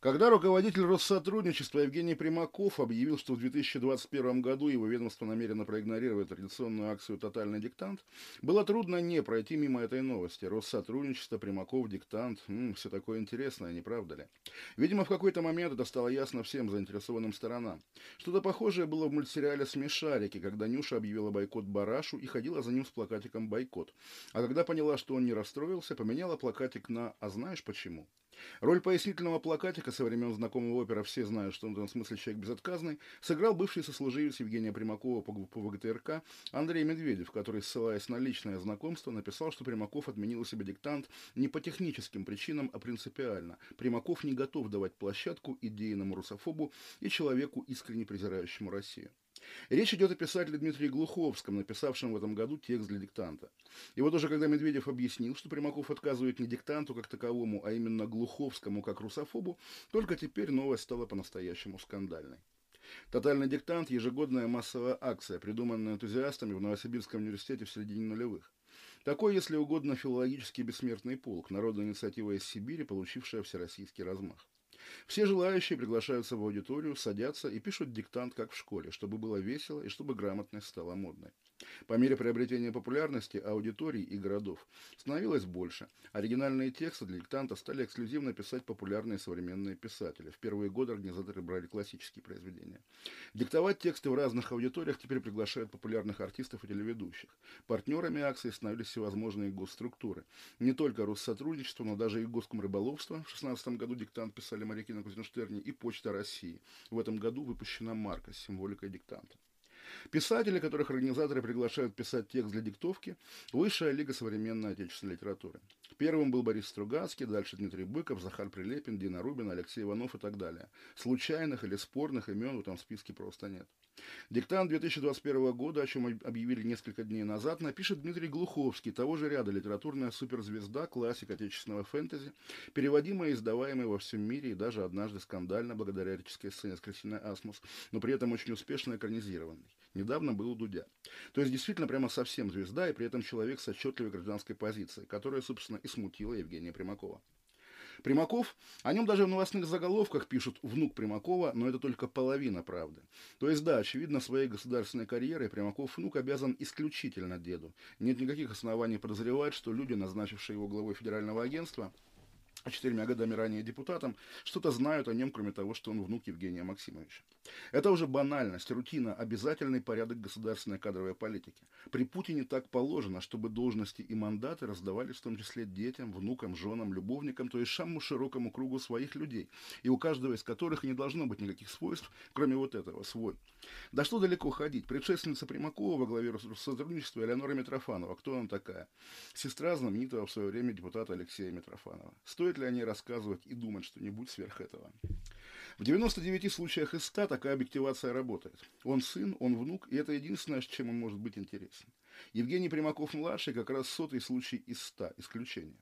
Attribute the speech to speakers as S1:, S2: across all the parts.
S1: Когда руководитель Россотрудничества Евгений Примаков объявил, что в 2021 году его ведомство намерено проигнорировать традиционную акцию «Тотальный диктант», было трудно не пройти мимо этой новости. Россотрудничество, Примаков, диктант, м-м, все такое интересное, не правда ли? Видимо, в какой-то момент это стало ясно всем заинтересованным сторонам. Что-то похожее было в мультсериале «Смешарики», когда Нюша объявила бойкот Барашу и ходила за ним с плакатиком «Бойкот». А когда поняла, что он не расстроился, поменяла плакатик на «А знаешь почему?». Роль пояснительного плакатика со времен знакомого опера «Все знают, что он в этом смысле человек безотказный» сыграл бывший сослуживец Евгения Примакова по, по ВГТРК Андрей Медведев, который, ссылаясь на личное знакомство, написал, что Примаков отменил у себя диктант не по техническим причинам, а принципиально. Примаков не готов давать площадку идейному русофобу и человеку, искренне презирающему Россию. Речь идет о писателе Дмитрии Глуховском, написавшем в этом году текст для диктанта. И вот уже когда Медведев объяснил, что Примаков отказывает не диктанту как таковому, а именно Глуховскому как русофобу, только теперь новость стала по-настоящему скандальной. Тотальный диктант – ежегодная массовая акция, придуманная энтузиастами в Новосибирском университете в середине нулевых. Такой, если угодно, филологический бессмертный полк, народная инициатива из Сибири, получившая всероссийский размах. Все желающие приглашаются в аудиторию, садятся и пишут диктант, как в школе, чтобы было весело и чтобы грамотность стала модной. По мере приобретения популярности аудиторий и городов становилось больше. Оригинальные тексты для диктанта стали эксклюзивно писать популярные современные писатели. В первые годы организаторы брали классические произведения. Диктовать тексты в разных аудиториях теперь приглашают популярных артистов и телеведущих. Партнерами акции становились всевозможные госструктуры. Не только Россотрудничество, но даже и Госкомрыболовство. В 2016 году диктант писали моряки на Кузенштерне и Почта России. В этом году выпущена марка с символикой диктанта. Писатели, которых организаторы приглашают писать текст для диктовки, высшая лига современной отечественной литературы. Первым был Борис Стругацкий, дальше Дмитрий Быков, Захар Прилепин, Дина Рубин, Алексей Иванов и так далее. Случайных или спорных имен в этом списке просто нет. Диктант 2021 года, о чем объявили несколько дней назад, напишет Дмитрий Глуховский, того же ряда литературная суперзвезда, классик отечественного фэнтези, переводимая и издаваемая во всем мире и даже однажды скандально благодаря эротической сцене с Кристиной Асмус, но при этом очень успешно экранизированный. Недавно был у Дудя. То есть действительно прямо совсем звезда и при этом человек с отчетливой гражданской позицией, которая, собственно, и смутила Евгения Примакова. Примаков, о нем даже в новостных заголовках пишут «внук Примакова», но это только половина правды. То есть, да, очевидно, своей государственной карьерой Примаков внук обязан исключительно деду. Нет никаких оснований подозревать, что люди, назначившие его главой федерального агентства, четырьмя годами ранее депутатом, что-то знают о нем, кроме того, что он внук Евгения Максимовича. Это уже банальность, рутина, обязательный порядок государственной кадровой политики. При Путине так положено, чтобы должности и мандаты раздавались в том числе детям, внукам, женам, любовникам, то есть самому широкому кругу своих людей, и у каждого из которых не должно быть никаких свойств, кроме вот этого, свой. Да что далеко ходить, предшественница Примакова во главе Россотрудничества Элеонора Митрофанова, кто она такая? Сестра знаменитого в свое время депутата Алексея Митрофанова. Стоит ли о ней рассказывать и думать что-нибудь сверх этого? В 99 случаях из 100 такая объективация работает. Он сын, он внук, и это единственное, чем он может быть интересен. Евгений Примаков-младший как раз сотый случай из 100, исключение.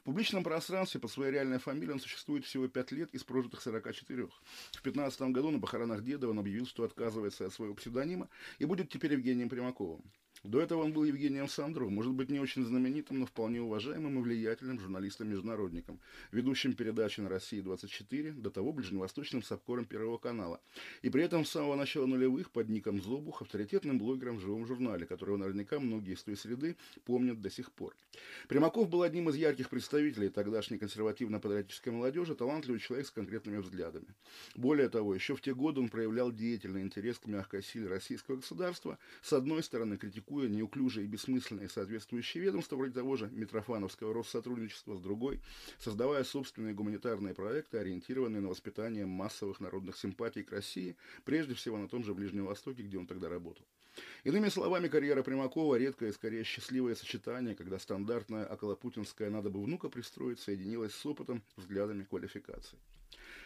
S1: В публичном пространстве под своей реальной фамилией он существует всего 5 лет из прожитых 44. В 15 году на похоронах деда он объявил, что отказывается от своего псевдонима и будет теперь Евгением Примаковым. До этого он был Евгением Сандро, может быть, не очень знаменитым, но вполне уважаемым и влиятельным журналистом-международником, ведущим передачи на России-24, до того ближневосточным сапкором Первого канала. И при этом с самого начала нулевых под ником Зобух авторитетным блогером в живом журнале, которого наверняка многие из той среды помнят до сих пор. Примаков был одним из ярких представителей тогдашней консервативно-патриотической молодежи, талантливый человек с конкретными взглядами. Более того, еще в те годы он проявлял деятельный интерес к мягкой силе российского государства, с одной стороны критикуя критикуя неуклюжие и бессмысленные соответствующие ведомства, вроде того же Митрофановского Россотрудничества, с другой, создавая собственные гуманитарные проекты, ориентированные на воспитание массовых народных симпатий к России, прежде всего на том же Ближнем Востоке, где он тогда работал. Иными словами, карьера Примакова – редкое скорее счастливое сочетание, когда стандартная околопутинская «надо бы внука пристроить» соединилась с опытом, взглядами, квалификацией.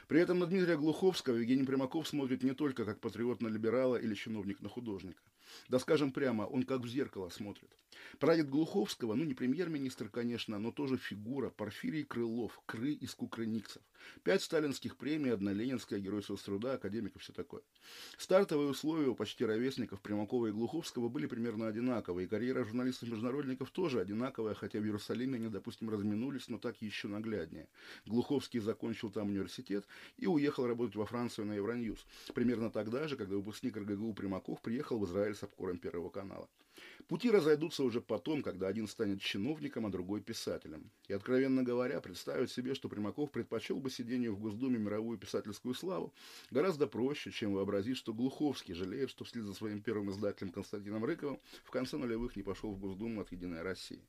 S1: При этом на Дмитрия Глуховского Евгений Примаков смотрит не только как патриот на либерала или чиновник на художника. Да скажем прямо, он как в зеркало смотрит. Прадед Глуховского, ну не премьер-министр, конечно, но тоже фигура, Порфирий Крылов, Кры из Кукрыниксов. Пять сталинских премий, одна ленинская, герой соцтруда, академик и все такое. Стартовые условия у почти ровесников Примакова и Глуховского были примерно одинаковые, и карьера журналистов-международников тоже одинаковая, хотя в Иерусалиме они, допустим, разминулись, но так еще нагляднее. Глуховский закончил там университет, и уехал работать во Францию на Евроньюз. Примерно тогда же, когда выпускник РГГУ Примаков приехал в Израиль с обкором Первого канала. Пути разойдутся уже потом, когда один станет чиновником, а другой писателем. И, откровенно говоря, представить себе, что Примаков предпочел бы сидению в Госдуме мировую писательскую славу, гораздо проще, чем вообразить, что Глуховский жалеет, что вслед за своим первым издателем Константином Рыковым в конце нулевых не пошел в Госдуму от «Единой России».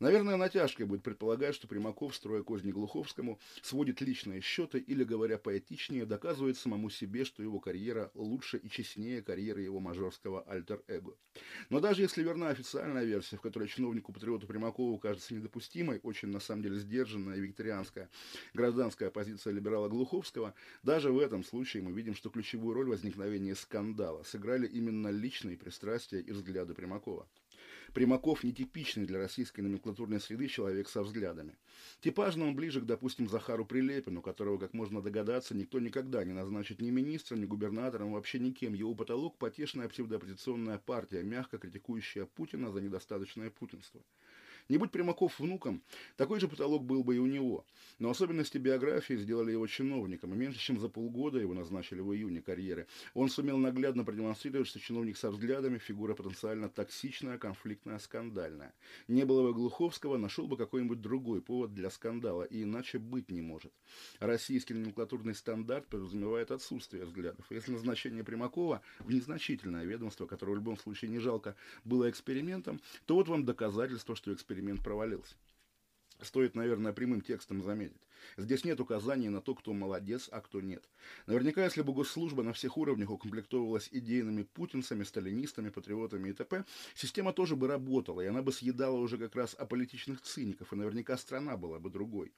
S1: Наверное, натяжкой будет предполагать, что Примаков, строя козни Глуховскому, сводит личные счеты или, говоря поэтичнее, доказывает самому себе, что его карьера лучше и честнее карьеры его мажорского альтер-эго. Но даже если верна официальная версия, в которой чиновнику-патриоту Примакову кажется недопустимой, очень на самом деле сдержанная викторианская гражданская позиция либерала Глуховского, даже в этом случае мы видим, что ключевую роль возникновения скандала сыграли именно личные пристрастия и взгляды Примакова. Примаков нетипичный для российской номенклатурной среды человек со взглядами. Типажно он ближе к, допустим, Захару Прилепину, которого, как можно догадаться, никто никогда не назначит ни министром, ни губернатором, вообще никем. Его потолок – потешная псевдооппозиционная партия, мягко критикующая Путина за недостаточное путинство. Не будь Примаков внуком, такой же потолок был бы и у него. Но особенности биографии сделали его чиновником, и меньше чем за полгода его назначили в июне карьеры. Он сумел наглядно продемонстрировать, что чиновник со взглядами – фигура потенциально токсичная, конфликтная, скандальная. Не было бы Глуховского, нашел бы какой-нибудь другой повод для скандала, и иначе быть не может. Российский номенклатурный стандарт подразумевает отсутствие взглядов. Если назначение Примакова в незначительное ведомство, которое в любом случае не жалко, было экспериментом, то вот вам доказательство, что эксперимент эксперимент провалился. Стоит, наверное, прямым текстом заметить. Здесь нет указаний на то, кто молодец, а кто нет. Наверняка, если бы госслужба на всех уровнях укомплектовывалась идейными путинцами, сталинистами, патриотами и т.п., система тоже бы работала, и она бы съедала уже как раз аполитичных циников, и наверняка страна была бы другой.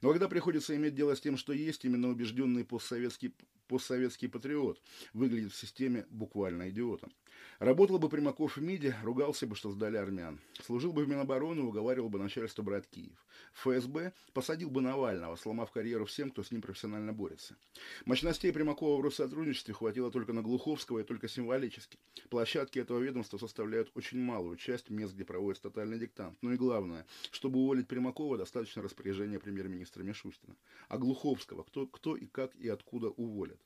S1: Но когда приходится иметь дело с тем, что есть, именно убежденный постсоветский, постсоветский патриот выглядит в системе буквально идиотом. Работал бы Примаков в МИДе, ругался бы, что сдали армян. Служил бы в Минобороны, уговаривал бы начальство брать Киев. ФСБ посадил бы Навального, сломав карьеру всем, кто с ним профессионально борется. Мощностей Примакова в Россотрудничестве хватило только на Глуховского и только символически. Площадки этого ведомства составляют очень малую часть мест, где проводится тотальный диктант. Ну и главное, чтобы уволить Примакова, достаточно распоряжения премьер-министра Мишустина. А Глуховского кто, кто и как и откуда уволят.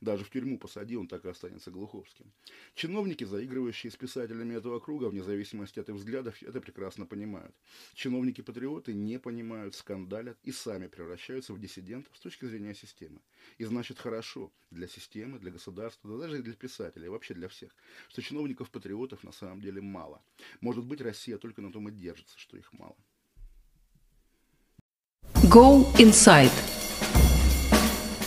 S1: Даже в тюрьму посади, он так и останется Глуховским. Чиновники за заигрывающие с писателями этого круга, вне зависимости от их взглядов, это прекрасно понимают. Чиновники-патриоты не понимают, скандалят и сами превращаются в диссидентов с точки зрения системы. И значит хорошо для системы, для государства, да даже и для писателей, вообще для всех, что чиновников-патриотов на самом деле мало. Может быть, Россия только на том и держится, что их мало.
S2: Go Inside.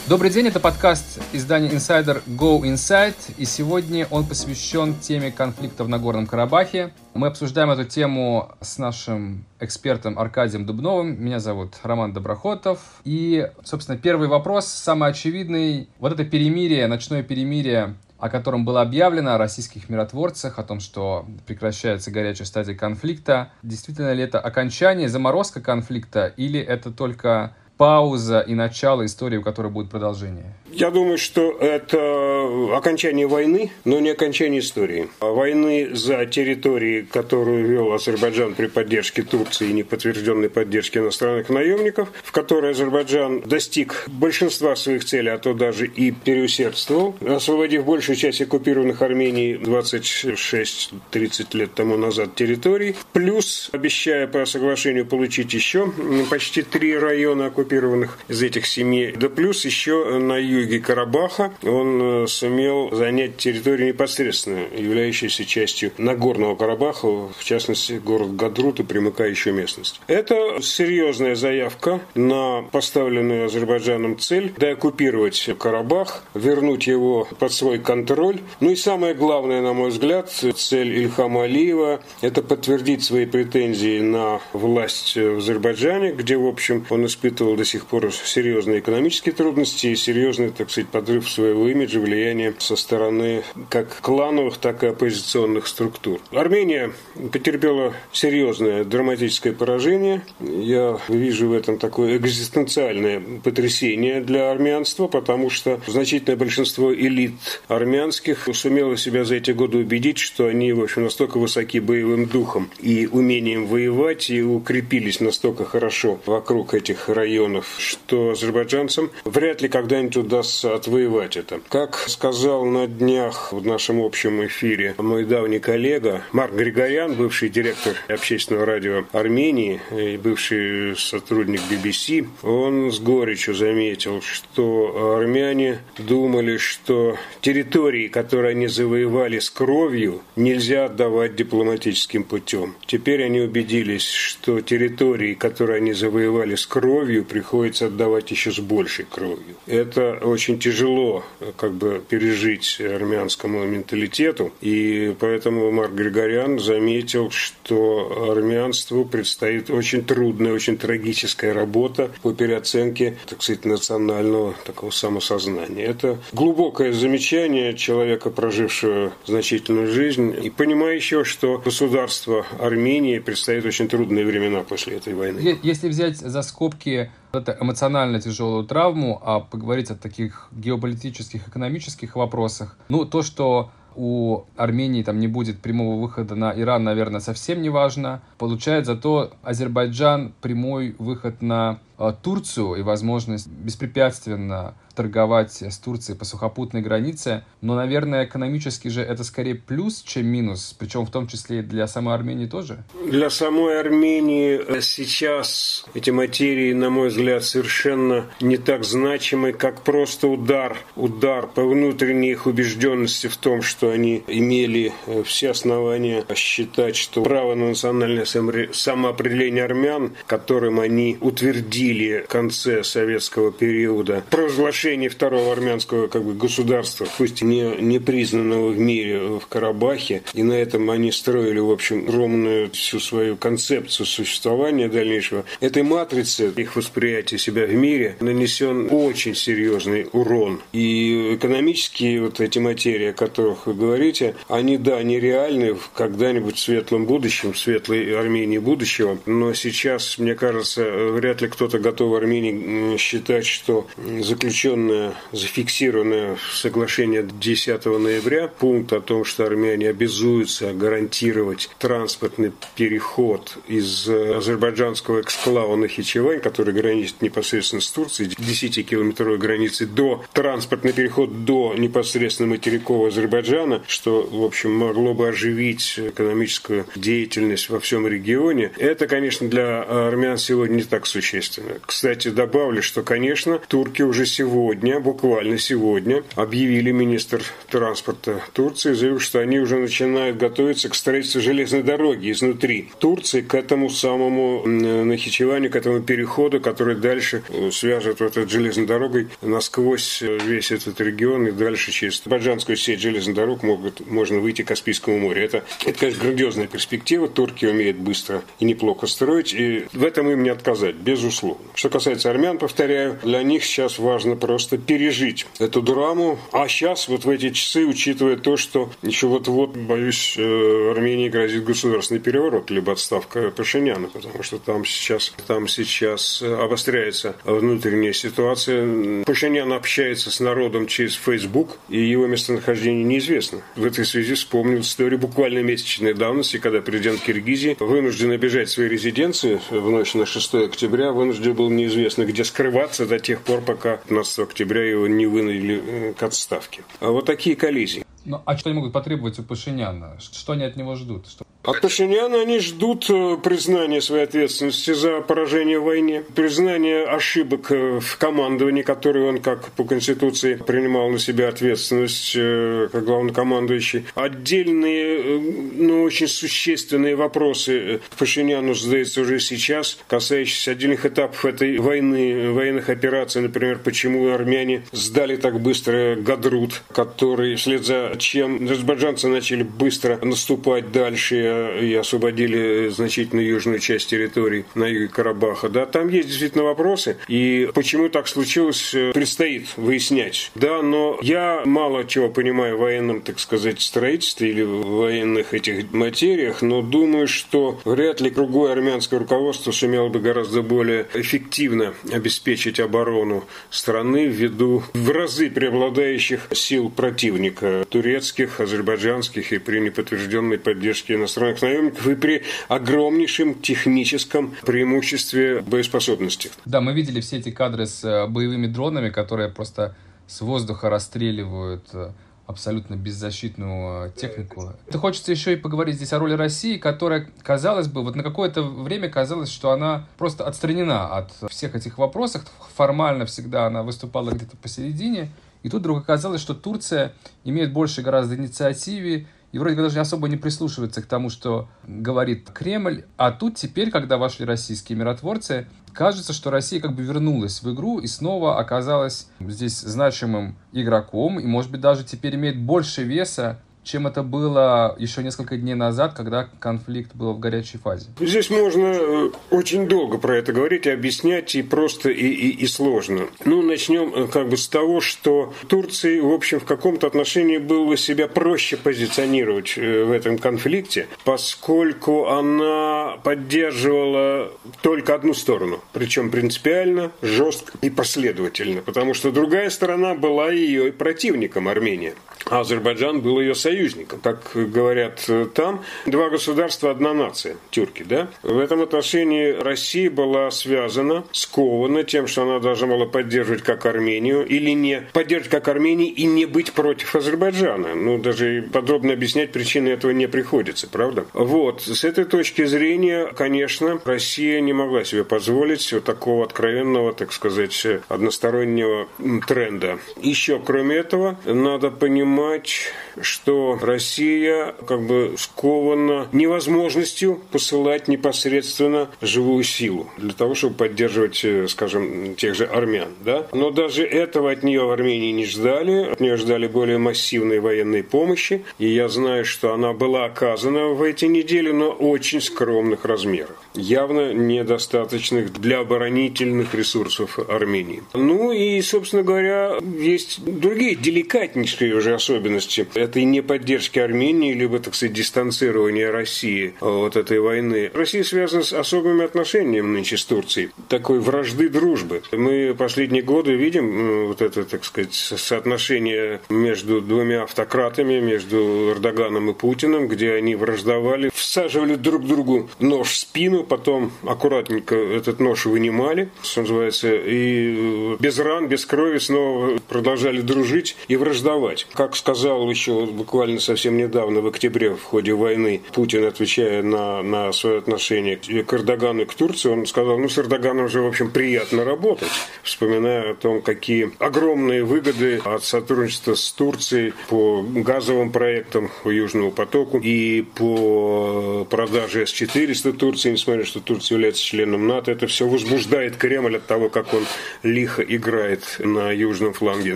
S3: Добрый день, это подкаст издания Insider Go Inside, и сегодня он посвящен теме конфликта в Нагорном Карабахе. Мы обсуждаем эту тему с нашим экспертом Аркадием Дубновым. Меня зовут Роман Доброхотов. И, собственно, первый вопрос, самый очевидный. Вот это перемирие, ночное перемирие о котором было объявлено, о российских миротворцах, о том, что прекращается горячая стадия конфликта. Действительно ли это окончание, заморозка конфликта, или это только пауза и начало истории, у которой будет продолжение?
S4: Я думаю, что это окончание войны, но не окончание истории. Войны за территории, которую вел Азербайджан при поддержке Турции и неподтвержденной поддержке иностранных наемников, в которой Азербайджан достиг большинства своих целей, а то даже и переусердствовал, освободив большую часть оккупированных Арменией 26-30 лет тому назад территорий, плюс обещая по соглашению получить еще почти три района оккупированных из этих семи, да плюс еще на юге юге Карабаха он э, сумел занять территорию непосредственно, являющуюся частью Нагорного Карабаха, в частности, город Гадрут и примыкающую местность. Это серьезная заявка на поставленную Азербайджаном цель деоккупировать Карабах, вернуть его под свой контроль. Ну и самое главное, на мой взгляд, цель Ильхама Алиева – это подтвердить свои претензии на власть в Азербайджане, где, в общем, он испытывал до сих пор серьезные экономические трудности и серьезные так сказать, подрыв своего имиджа, влияния со стороны как клановых, так и оппозиционных структур. Армения потерпела серьезное драматическое поражение. Я вижу в этом такое экзистенциальное потрясение для армянства, потому что значительное большинство элит армянских сумело себя за эти годы убедить, что они, в общем, настолько высоки боевым духом и умением воевать, и укрепились настолько хорошо вокруг этих районов что азербайджанцам вряд ли когда-нибудь удастся отвоевать это. Как сказал на днях в нашем общем эфире мой давний коллега Марк Григорян, бывший директор общественного радио Армении и бывший сотрудник BBC, он с горечью заметил, что армяне думали, что территории, которые они завоевали с кровью, нельзя отдавать дипломатическим путем. Теперь они убедились, что территории, которые они завоевали с кровью, приходится отдавать еще с большей кровью. Это очень тяжело как бы пережить армянскому менталитету, и поэтому Марк Григорян заметил, что армянству предстоит очень трудная, очень трагическая работа по переоценке, так сказать, национального такого самосознания. Это глубокое замечание человека, прожившего значительную жизнь и понимающего, что государство Армении предстоит очень трудные времена после этой войны.
S3: Если взять за скобки это эмоционально тяжелую травму, а поговорить о таких геополитических, экономических вопросах, ну, то, что у Армении там не будет прямого выхода на Иран, наверное, совсем не важно. Получает зато Азербайджан прямой выход на э, Турцию и возможность беспрепятственно торговать с Турцией по сухопутной границе, но, наверное, экономически же это скорее плюс, чем минус, причем в том числе и для самой Армении тоже?
S4: Для самой Армении сейчас эти материи, на мой взгляд, совершенно не так значимы, как просто удар, удар по внутренней их убежденности в том, что они имели э, все основания считать, что право на национальное самоопределение армян, которым они утвердили в конце советского периода, провозглашение второго армянского как бы, государства, пусть не, не признанного в мире в Карабахе, и на этом они строили, в общем, ровную всю свою концепцию существования дальнейшего. Этой матрице их восприятия себя в мире нанесен очень серьезный урон. И экономические вот эти материи, о которых вы говорите, они, да, нереальны когда-нибудь в светлом будущем, в светлой Армении будущего, но сейчас, мне кажется, вряд ли кто-то готов в Армении считать, что заключен заключенное, зафиксированное в соглашении 10 ноября пункт о том, что армяне обязуются гарантировать транспортный переход из азербайджанского эксклава Нахичевань, который граничит непосредственно с Турцией, 10-километровой границы, до транспортный переход до непосредственно материкового Азербайджана, что, в общем, могло бы оживить экономическую деятельность во всем регионе. Это, конечно, для армян сегодня не так существенно. Кстати, добавлю, что, конечно, турки уже сегодня, буквально сегодня, объявили министр транспорта Турции, заявил, что они уже начинают готовиться к строительству железной дороги изнутри Турции к этому самому Нахичеванию, к этому переходу, который дальше э, свяжет вот этой железной дорогой насквозь э, весь этот регион и дальше через Баджанскую сеть железных дорог могут, можно выйти к Каспийскому морю. Это, это, конечно, грандиозная перспектива. Турки умеют быстро и неплохо строить, и в этом им не отказать, безусловно. Что касается армян, повторяю, для них сейчас важно просто пережить эту драму. А сейчас, вот в эти часы, учитывая то, что еще вот-вот, боюсь, э, Армении грозит государственный переворот, либо отставка Пашиняна, потому что там сейчас, там сейчас обостряется внутренняя ситуация. Пашинян общается с народом через Facebook, и его местонахождение неизвестно. В этой связи вспомнил историю буквально месячной давности, когда президент Киргизии вынужден обижать свои резиденции в ночь на 6 октября, вынужден был неизвестно где скрываться до тех пор, пока 15 октября его не вынудили э, к отставке. А вот такие коллизии.
S3: Ну, а что они могут потребовать у Пашиняна? Что они от него ждут? Что...
S4: От Пашиняна они ждут э, признания своей ответственности за поражение в войне, признания ошибок э, в командовании, которые он, как по Конституции, принимал на себя ответственность как главнокомандующий. Отдельные, но очень существенные вопросы Пашиняну задаются уже сейчас, касающиеся отдельных этапов этой войны, военных операций, например, почему армяне сдали так быстро Гадрут, который вслед за чем азербайджанцы начали быстро наступать дальше и освободили значительно южную часть территории на юге Карабаха. Да, там есть действительно вопросы, и почему так случилось, предстоит выяснять. Да, но я мало чего понимаю в военном, так сказать, строительстве или в военных этих материях, но думаю, что вряд ли кругое армянское руководство сумело бы гораздо более эффективно обеспечить оборону страны ввиду в разы преобладающих сил противника турецких, азербайджанских и при неподтвержденной поддержке иностранных иностранных наемников и при огромнейшем техническом преимуществе боеспособности.
S3: Да, мы видели все эти кадры с э, боевыми дронами, которые просто с воздуха расстреливают э, абсолютно беззащитную технику. Это хочется еще и поговорить здесь о роли России, которая, казалось бы, вот на какое-то время казалось, что она просто отстранена от всех этих вопросов. Формально всегда она выступала где-то посередине. И тут вдруг оказалось, что Турция имеет больше гораздо инициативе, и вроде бы даже особо не прислушивается к тому, что говорит Кремль. А тут теперь, когда вошли российские миротворцы, кажется, что Россия как бы вернулась в игру и снова оказалась здесь значимым игроком, и, может быть, даже теперь имеет больше веса чем это было еще несколько дней назад, когда конфликт был в горячей фазе.
S4: Здесь можно э, очень долго про это говорить, и объяснять, и просто, и, и, и сложно. Ну, начнем э, как бы с того, что Турции, в общем, в каком-то отношении было себя проще позиционировать э, в этом конфликте, поскольку она поддерживала только одну сторону, причем принципиально, жестко и последовательно, потому что другая сторона была ее противником, Армения. А Азербайджан был ее союзником. Как говорят э, там, два государства, одна нация, тюрки, да? В этом отношении Россия была связана, скована тем, что она должна была поддерживать как Армению или не поддерживать как Армению и не быть против Азербайджана. Ну, даже подробно объяснять причины этого не приходится, правда? Вот, с этой точки зрения, конечно, Россия не могла себе позволить вот такого откровенного, так сказать, одностороннего тренда. Еще, кроме этого, надо понимать, понимать, что Россия как бы скована невозможностью посылать непосредственно живую силу для того, чтобы поддерживать, э, скажем, тех же армян. Да? Но даже этого от нее в Армении не ждали. От нее ждали более массивной военной помощи. И я знаю, что она была оказана в эти недели, но очень скромных размерах. Явно недостаточных для оборонительных ресурсов Армении. Ну и, собственно говоря, есть другие деликатнейшие уже особенности этой неподдержки Армении, либо, так сказать, дистанцирования России от этой войны. Россия связана с особыми отношениями нынче с Турцией, такой вражды дружбы. Мы последние годы видим вот это, так сказать, соотношение между двумя автократами, между Эрдоганом и Путиным, где они враждовали, всаживали друг другу нож в спину, потом аккуратненько этот нож вынимали, что называется, и без ран, без крови снова продолжали дружить и враждовать. Как сказал еще буквально совсем недавно, в октябре, в ходе войны, Путин, отвечая на, на свое отношение к Эрдогану и к Турции, он сказал, ну, с Эрдоганом же, в общем, приятно работать, вспоминая о том, какие огромные выгоды от сотрудничества с Турцией по газовым проектам по Южному потоку и по продаже С-400 Турции, несмотря на то, что Турция является членом НАТО, это все возбуждает Кремль от того, как он лихо играет на южном фланге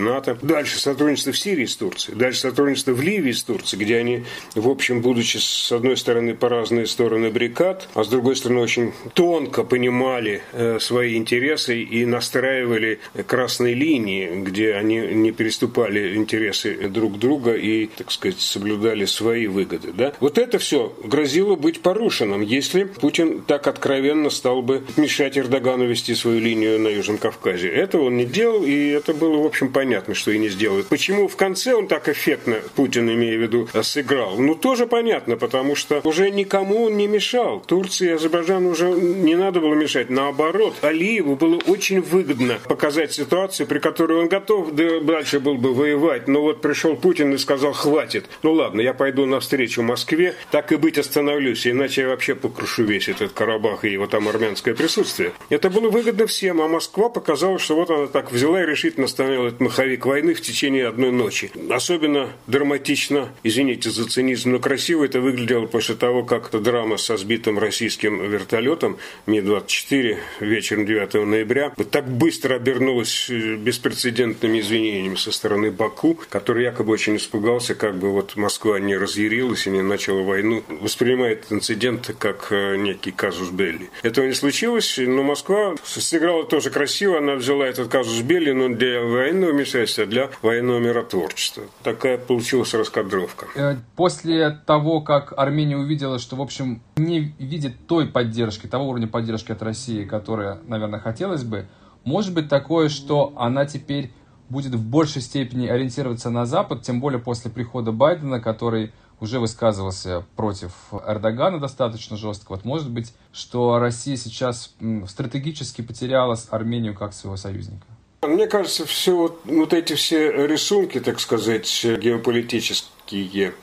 S4: НАТО. Дальше сотрудничество в Сирии с Турцией. Дальше сотрудничество в Ливии с Турцией, где они, в общем, будучи с одной стороны по разные стороны баррикад, а с другой стороны очень тонко понимали э, свои интересы и настраивали красные линии, где они не переступали интересы друг друга и, так сказать, соблюдали свои выгоды. Да? Вот это все грозило быть порушенным, если Путин так откровенно стал бы мешать Эрдогану вести свою линию на Южном Кавказе. Этого он не делал, и это было, в общем, понятно, что и не сделает. Почему в конце он так эффектно Путин, имею в виду, сыграл. Ну, тоже понятно, потому что уже никому он не мешал. Турции и Азербайджану уже не надо было мешать. Наоборот, Алиеву было очень выгодно показать ситуацию, при которой он готов дальше был бы воевать. Но вот пришел Путин и сказал, хватит. Ну ладно, я пойду навстречу Москве, так и быть остановлюсь, иначе я вообще покрушу весь этот Карабах и его там армянское присутствие. Это было выгодно всем, а Москва показала, что вот она так взяла и решительно остановила этот маховик войны в течение одной ночи. Особенно особенно драматично, извините за цинизм, но красиво это выглядело после того, как драма со сбитым российским вертолетом Ми-24 вечером 9 ноября так быстро обернулась э, беспрецедентными извинениями со стороны Баку, который якобы очень испугался, как бы вот Москва не разъярилась и не начала войну, воспринимает инцидент как э, некий казус Белли. Этого не случилось, но Москва сыграла тоже красиво, она взяла этот казус Белли, но для военного вмешательства, а для военного миротворчества такая получилась раскадровка.
S3: Э, после того, как Армения увидела, что, в общем, не видит той поддержки, того уровня поддержки от России, которая, наверное, хотелось бы, может быть такое, что она теперь будет в большей степени ориентироваться на Запад, тем более после прихода Байдена, который уже высказывался против Эрдогана достаточно жестко. Вот может быть, что Россия сейчас стратегически потеряла Армению как своего союзника?
S4: Мне кажется, все вот, вот эти все рисунки, так сказать, геополитические,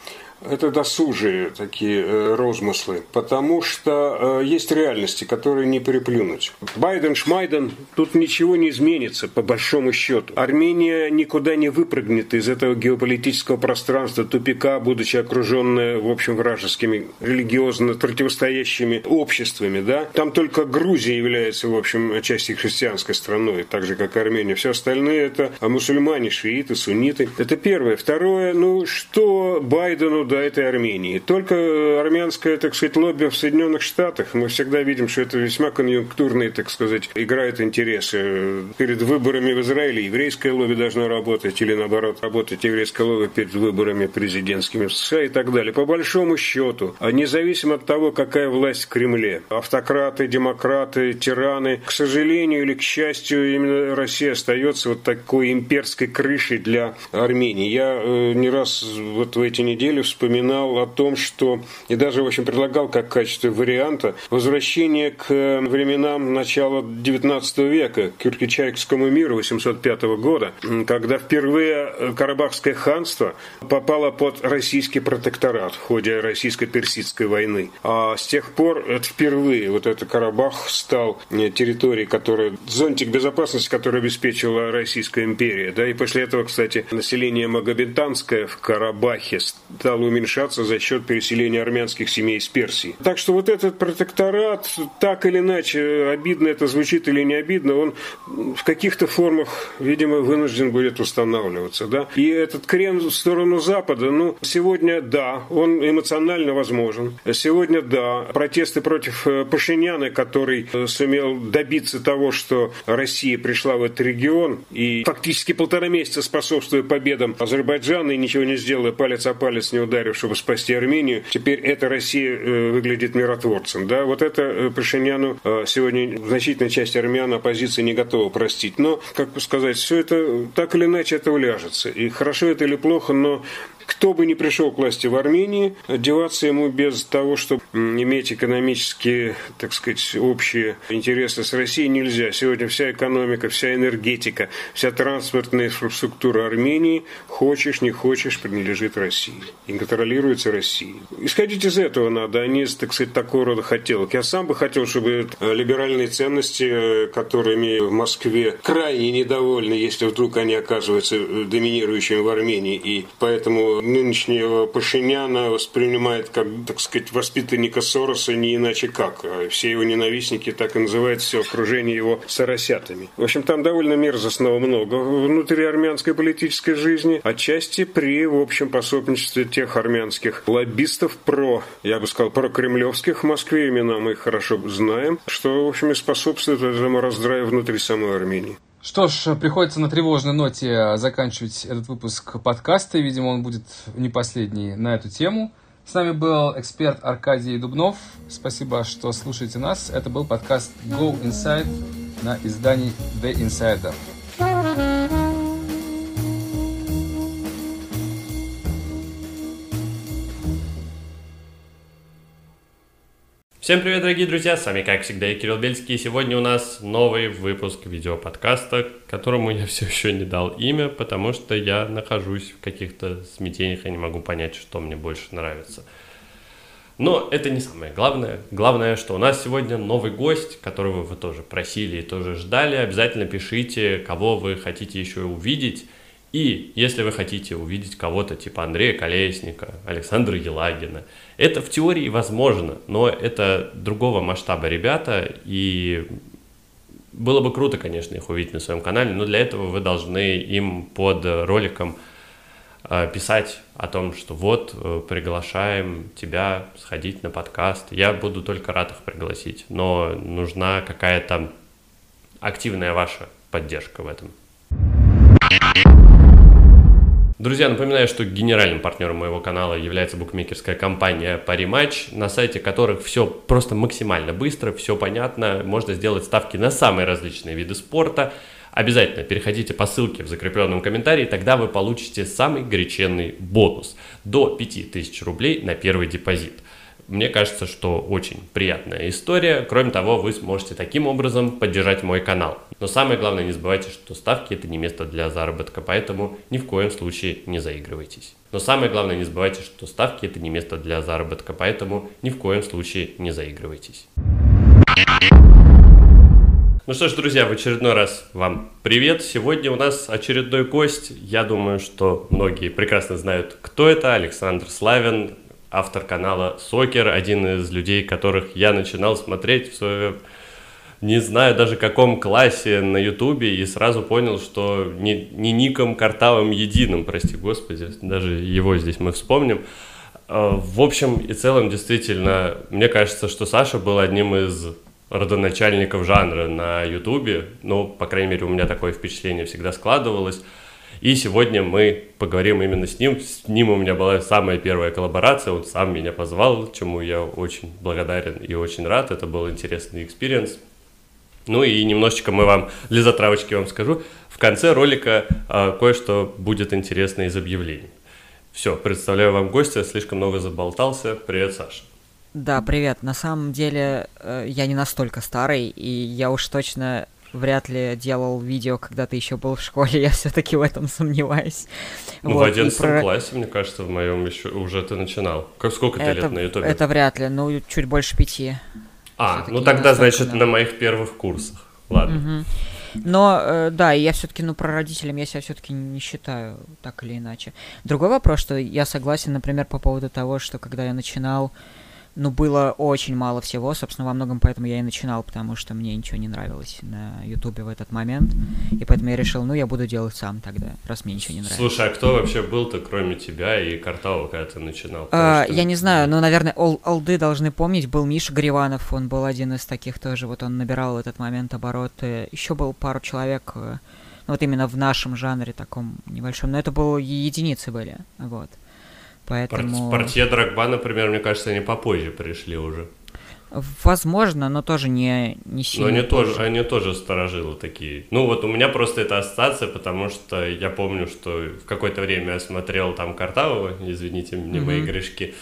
S4: это досужие такие э, розмыслы, потому что э, есть реальности, которые не переплюнуть. Байден, Шмайден, тут ничего не изменится, по большому счету. Армения никуда не выпрыгнет из этого геополитического пространства, тупика, будучи окруженная, в общем, вражескими, религиозно противостоящими обществами. Да? Там только Грузия является, в общем, частью христианской страной, так же, как Армения. Все остальные это мусульмане, шииты, сунниты. Это первое. Второе, ну, что Байдену до этой Армении. Только армянское, так сказать, лобби в Соединенных Штатах, мы всегда видим, что это весьма конъюнктурные, так сказать, играют интересы. Перед выборами в Израиле еврейское лобби должно работать, или наоборот, работать еврейское лобби перед выборами президентскими в США и так далее. По большому счету, независимо от того, какая власть в Кремле, автократы, демократы, тираны, к сожалению или к счастью, именно Россия остается вот такой имперской крышей для Армении. Я э, не раз вот в эти недели вспоминаю упоминал о том, что, и даже, в общем, предлагал как качестве варианта, возвращение к временам начала XIX века, к Киркичайскому миру 805 года, когда впервые Карабахское ханство попало под российский протекторат в ходе российско-персидской войны. А с тех пор это впервые вот этот Карабах стал территорией, которая, зонтик безопасности, который обеспечила Российская империя. Да, и после этого, кстати, население Магометанское в Карабахе стало уменьшаться за счет переселения армянских семей из Персии. Так что вот этот протекторат, так или иначе, обидно это звучит или не обидно, он в каких-то формах, видимо, вынужден будет устанавливаться. Да? И этот крен в сторону Запада, ну, сегодня да, он эмоционально возможен. Сегодня да, протесты против э, Пашиняна, который э, сумел добиться того, что Россия пришла в этот регион и фактически полтора месяца способствуя победам Азербайджана и ничего не сделая, палец о палец не ударил чтобы спасти Армению, теперь эта Россия э, выглядит миротворцем. Да? Вот это э, Пашиняну э, сегодня значительная часть армян оппозиции не готова простить. Но, как сказать, все это так или иначе это уляжется. И хорошо это или плохо, но кто бы ни пришел к власти в Армении, деваться ему без того, чтобы иметь экономические, так сказать, общие интересы с Россией нельзя. Сегодня вся экономика, вся энергетика, вся транспортная инфраструктура Армении, хочешь, не хочешь, принадлежит России. И контролируется Россией. Исходить из этого надо, а не, так сказать, такого рода хотелок. Я сам бы хотел, чтобы либеральные ценности, которыми в Москве крайне недовольны, если вдруг они оказываются доминирующими в Армении, и поэтому нынешнего Пашиняна воспринимает как, так сказать, воспитанника Сороса не иначе как. А все его ненавистники так и называют все окружение его соросятами. В общем, там довольно мерзостного много внутри армянской политической жизни, отчасти при, в общем, пособничестве тех армянских лоббистов про, я бы сказал, про кремлевских в Москве, имена мы их хорошо знаем, что, в общем, и способствует этому раздраю внутри самой Армении.
S3: Что ж, приходится на тревожной ноте заканчивать этот выпуск подкаста. Видимо, он будет не последний на эту тему. С нами был эксперт Аркадий Дубнов. Спасибо, что слушаете нас. Это был подкаст Go Inside на издании The Insider.
S5: Всем привет, дорогие друзья, с вами, как всегда, я Кирилл Бельский, и сегодня у нас новый выпуск видеоподкаста, которому я все еще не дал имя, потому что я нахожусь в каких-то смятениях, я не могу понять, что мне больше нравится. Но это не самое главное. Главное, что у нас сегодня новый гость, которого вы тоже просили и тоже ждали. Обязательно пишите, кого вы хотите еще увидеть. И если вы хотите увидеть кого-то типа Андрея Колесника, Александра Елагина, это в теории возможно, но это другого масштаба ребята, и было бы круто, конечно, их увидеть на своем канале, но для этого вы должны им под роликом э, писать о том, что вот, э, приглашаем тебя сходить на подкаст. Я буду только рад их пригласить, но нужна какая-то активная ваша поддержка в этом. Друзья, напоминаю, что генеральным партнером моего канала является букмекерская компания Parimatch, на сайте которых все просто максимально быстро, все понятно, можно сделать ставки на самые различные виды спорта, Обязательно переходите по ссылке в закрепленном комментарии, тогда вы получите самый горяченный бонус до 5000 рублей на первый депозит. Мне кажется, что очень приятная история. Кроме того, вы сможете таким образом поддержать мой канал. Но самое главное, не забывайте, что ставки это не место для заработка, поэтому ни в коем случае не заигрывайтесь. Но самое главное, не забывайте, что ставки это не место для заработка, поэтому ни в коем случае не заигрывайтесь. Ну что ж, друзья, в очередной раз вам привет. Сегодня у нас очередной гость. Я думаю, что многие прекрасно знают, кто это. Александр Славин, автор канала Сокер, один из людей, которых я начинал смотреть в свое не знаю даже каком классе на Ютубе и сразу понял, что не, не Ником Картавым единым, прости господи, даже его здесь мы вспомним. А, в общем и целом, действительно, мне кажется, что Саша был одним из родоначальников жанра на Ютубе. Ну, по крайней мере, у меня такое впечатление всегда складывалось. И сегодня мы поговорим именно с ним. С ним у меня была самая первая коллаборация, он сам меня позвал, чему я очень благодарен и очень рад. Это был интересный experience. Ну и немножечко мы вам, для затравочки вам скажу, в конце ролика э, кое-что будет интересно из объявлений. Все, представляю вам гостя, слишком много заболтался. Привет, Саша.
S6: Да, привет. На самом деле э, я не настолько старый, и я уж точно вряд ли делал видео, когда ты еще был в школе, я все-таки в этом сомневаюсь.
S5: Ну, вот, в 11 про... классе, мне кажется, в моем еще уже ты начинал. Как, сколько ты
S6: это,
S5: лет на ютубе?
S6: Это вряд ли, ну, чуть больше пяти.
S5: А, ну тогда, значит, да. на моих первых курсах. Ладно.
S6: Угу. Но, э, да, я все-таки, ну, про родителям я себя все-таки не считаю так или иначе. Другой вопрос, что я согласен, например, по поводу того, что когда я начинал ну, было очень мало всего, собственно, во многом поэтому я и начинал, потому что мне ничего не нравилось на Ютубе в этот момент, и поэтому я решил, ну, я буду делать сам тогда, раз мне ничего не нравится.
S5: Слушай, а кто вообще был-то, кроме тебя и Картава, когда ты начинал?
S6: А, что... Я не знаю, ну, наверное, ол олды должны помнить, был Миша Гриванов, он был один из таких тоже, вот он набирал в этот момент обороты, еще был пару человек, э, ну, вот именно в нашем жанре таком небольшом, но это было единицы были, вот. Поэтому...
S5: Портье Драгба, например, мне кажется, они попозже пришли уже.
S6: Возможно, но тоже не, не сильно.
S5: Но они тоже, они тоже сторожилы такие. Ну вот у меня просто это ассоциация, потому что я помню, что в какое-то время я смотрел там Картавова, извините мне mm-hmm. мои грешки.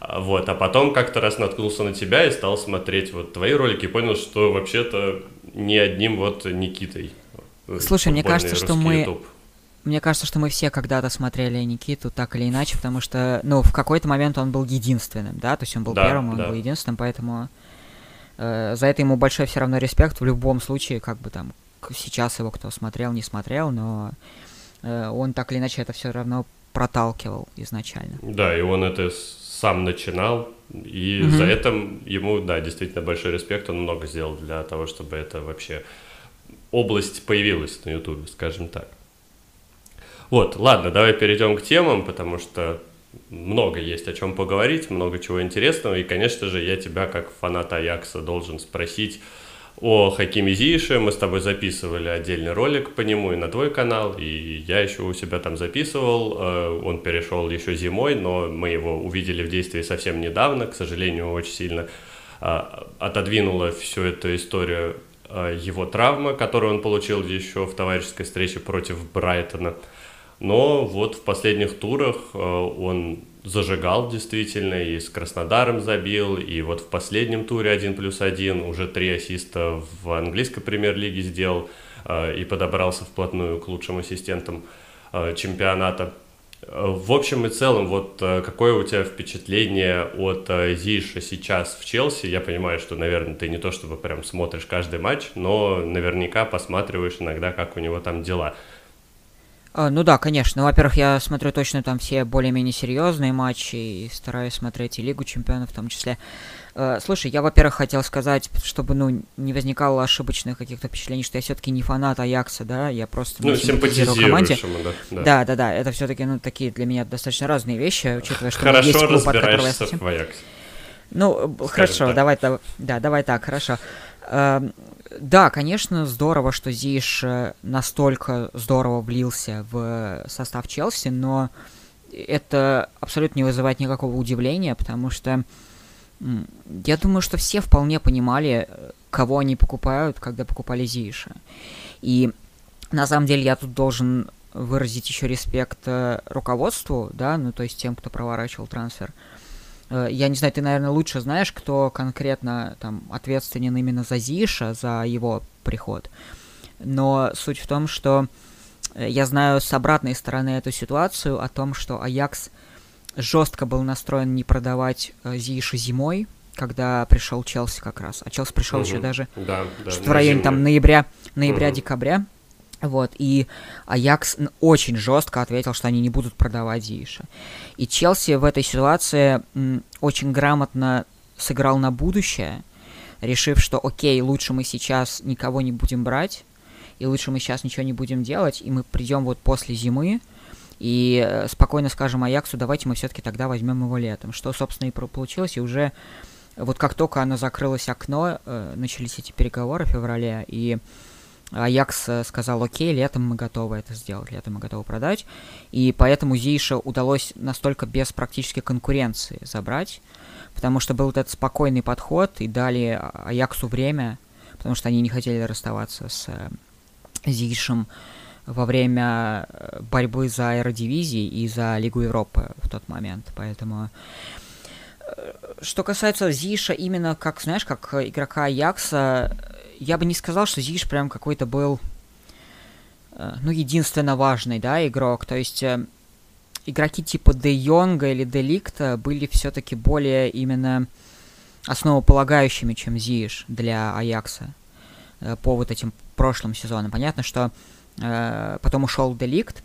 S5: А, вот, а потом как-то раз наткнулся на тебя и стал смотреть вот твои ролики и понял, что вообще-то не одним вот Никитой.
S6: Слушай, мне кажется, что мы... YouTube мне кажется, что мы все когда-то смотрели Никиту так или иначе, потому что, ну, в какой-то момент он был единственным, да, то есть он был да, первым, он да. был единственным, поэтому э, за это ему большой все равно респект в любом случае, как бы там сейчас его кто смотрел, не смотрел, но э, он так или иначе это все равно проталкивал изначально.
S5: Да, и он это сам начинал, и mm-hmm. за это ему, да, действительно большой респект, он много сделал для того, чтобы это вообще область появилась на Ютубе, скажем так. Вот, ладно, давай перейдем к темам, потому что много есть о чем поговорить, много чего интересного. И, конечно же, я тебя, как фаната Аякса, должен спросить о Хакиме Зише. Мы с тобой записывали отдельный ролик по нему и на твой канал, и я еще у себя там записывал. Э, он перешел еще зимой, но мы его увидели в действии совсем недавно. К сожалению, очень сильно э, отодвинула всю эту историю э, его травма, которую он получил еще в товарищеской встрече против Брайтона. Но вот в последних турах э, он зажигал действительно, и с Краснодаром забил, и вот в последнем туре 1 плюс 1 уже три ассиста в английской премьер-лиге сделал э, и подобрался вплотную к лучшим ассистентам э, чемпионата. В общем и целом, вот какое у тебя впечатление от Зиша сейчас в Челси? Я понимаю, что, наверное, ты не то чтобы прям смотришь каждый матч, но наверняка посматриваешь иногда, как у него там дела.
S6: А, ну да, конечно. Ну, во-первых, я смотрю точно там все более-менее серьезные матчи и стараюсь смотреть и Лигу чемпионов в том числе. Uh, слушай, я, во-первых, хотел сказать, чтобы, ну, не возникало ошибочных каких-то впечатлений, что я все-таки не фанат Аякса, да, я просто
S5: ну, симпатизирую команде. Ему, да.
S6: да, да, да, это все-таки, ну, такие для меня достаточно разные вещи, учитывая, что
S5: Хорошо
S6: есть
S5: клуб, от которого я совсем... в Аяксе.
S6: Ну, Скажем хорошо, так. давай, да, давай так, хорошо. Uh, да, конечно, здорово, что Зиш э, настолько здорово влился в состав Челси, но это абсолютно не вызывает никакого удивления, потому что я думаю, что все вполне понимали, кого они покупают, когда покупали Зиша. И на самом деле я тут должен выразить еще респект э, руководству, да, ну то есть тем, кто проворачивал трансфер. Э, я не знаю, ты, наверное, лучше знаешь, кто конкретно там ответственен именно за Зиша, за его приход. Но суть в том, что э, я знаю с обратной стороны эту ситуацию о том, что Аякс жестко был настроен не продавать э, Зиша зимой, когда пришел Челси как раз. А Челси пришел угу. еще даже
S5: да, да,
S6: что в районе там ноября, ноября-декабря. Угу. Вот, и Аякс очень жестко ответил, что они не будут продавать Зиша. И Челси в этой ситуации очень грамотно сыграл на будущее, решив, что окей, лучше мы сейчас никого не будем брать, и лучше мы сейчас ничего не будем делать, и мы придем вот после зимы, и э, спокойно скажем Аяксу, давайте мы все-таки тогда возьмем его летом. Что, собственно, и получилось, и уже вот как только оно закрылось окно, э, начались эти переговоры в феврале, и Аякс э, сказал, окей, летом мы готовы это сделать, летом мы готовы продать. И поэтому Зиша удалось настолько без практически конкуренции забрать, потому что был этот спокойный подход и дали Аяксу время, потому что они не хотели расставаться с э, Зишем во время э, борьбы за аэродивизии и за Лигу Европы в тот момент. Поэтому что касается Зиша именно как, знаешь, как игрока Аякса, я бы не сказал, что Зиш прям какой-то был, э, ну, единственно важный, да, игрок. То есть э, игроки типа Де Йонга или Де Ликта были все-таки более именно основополагающими, чем Зиш для Аякса э, по вот этим прошлым сезонам. Понятно, что э, потом ушел Деликт,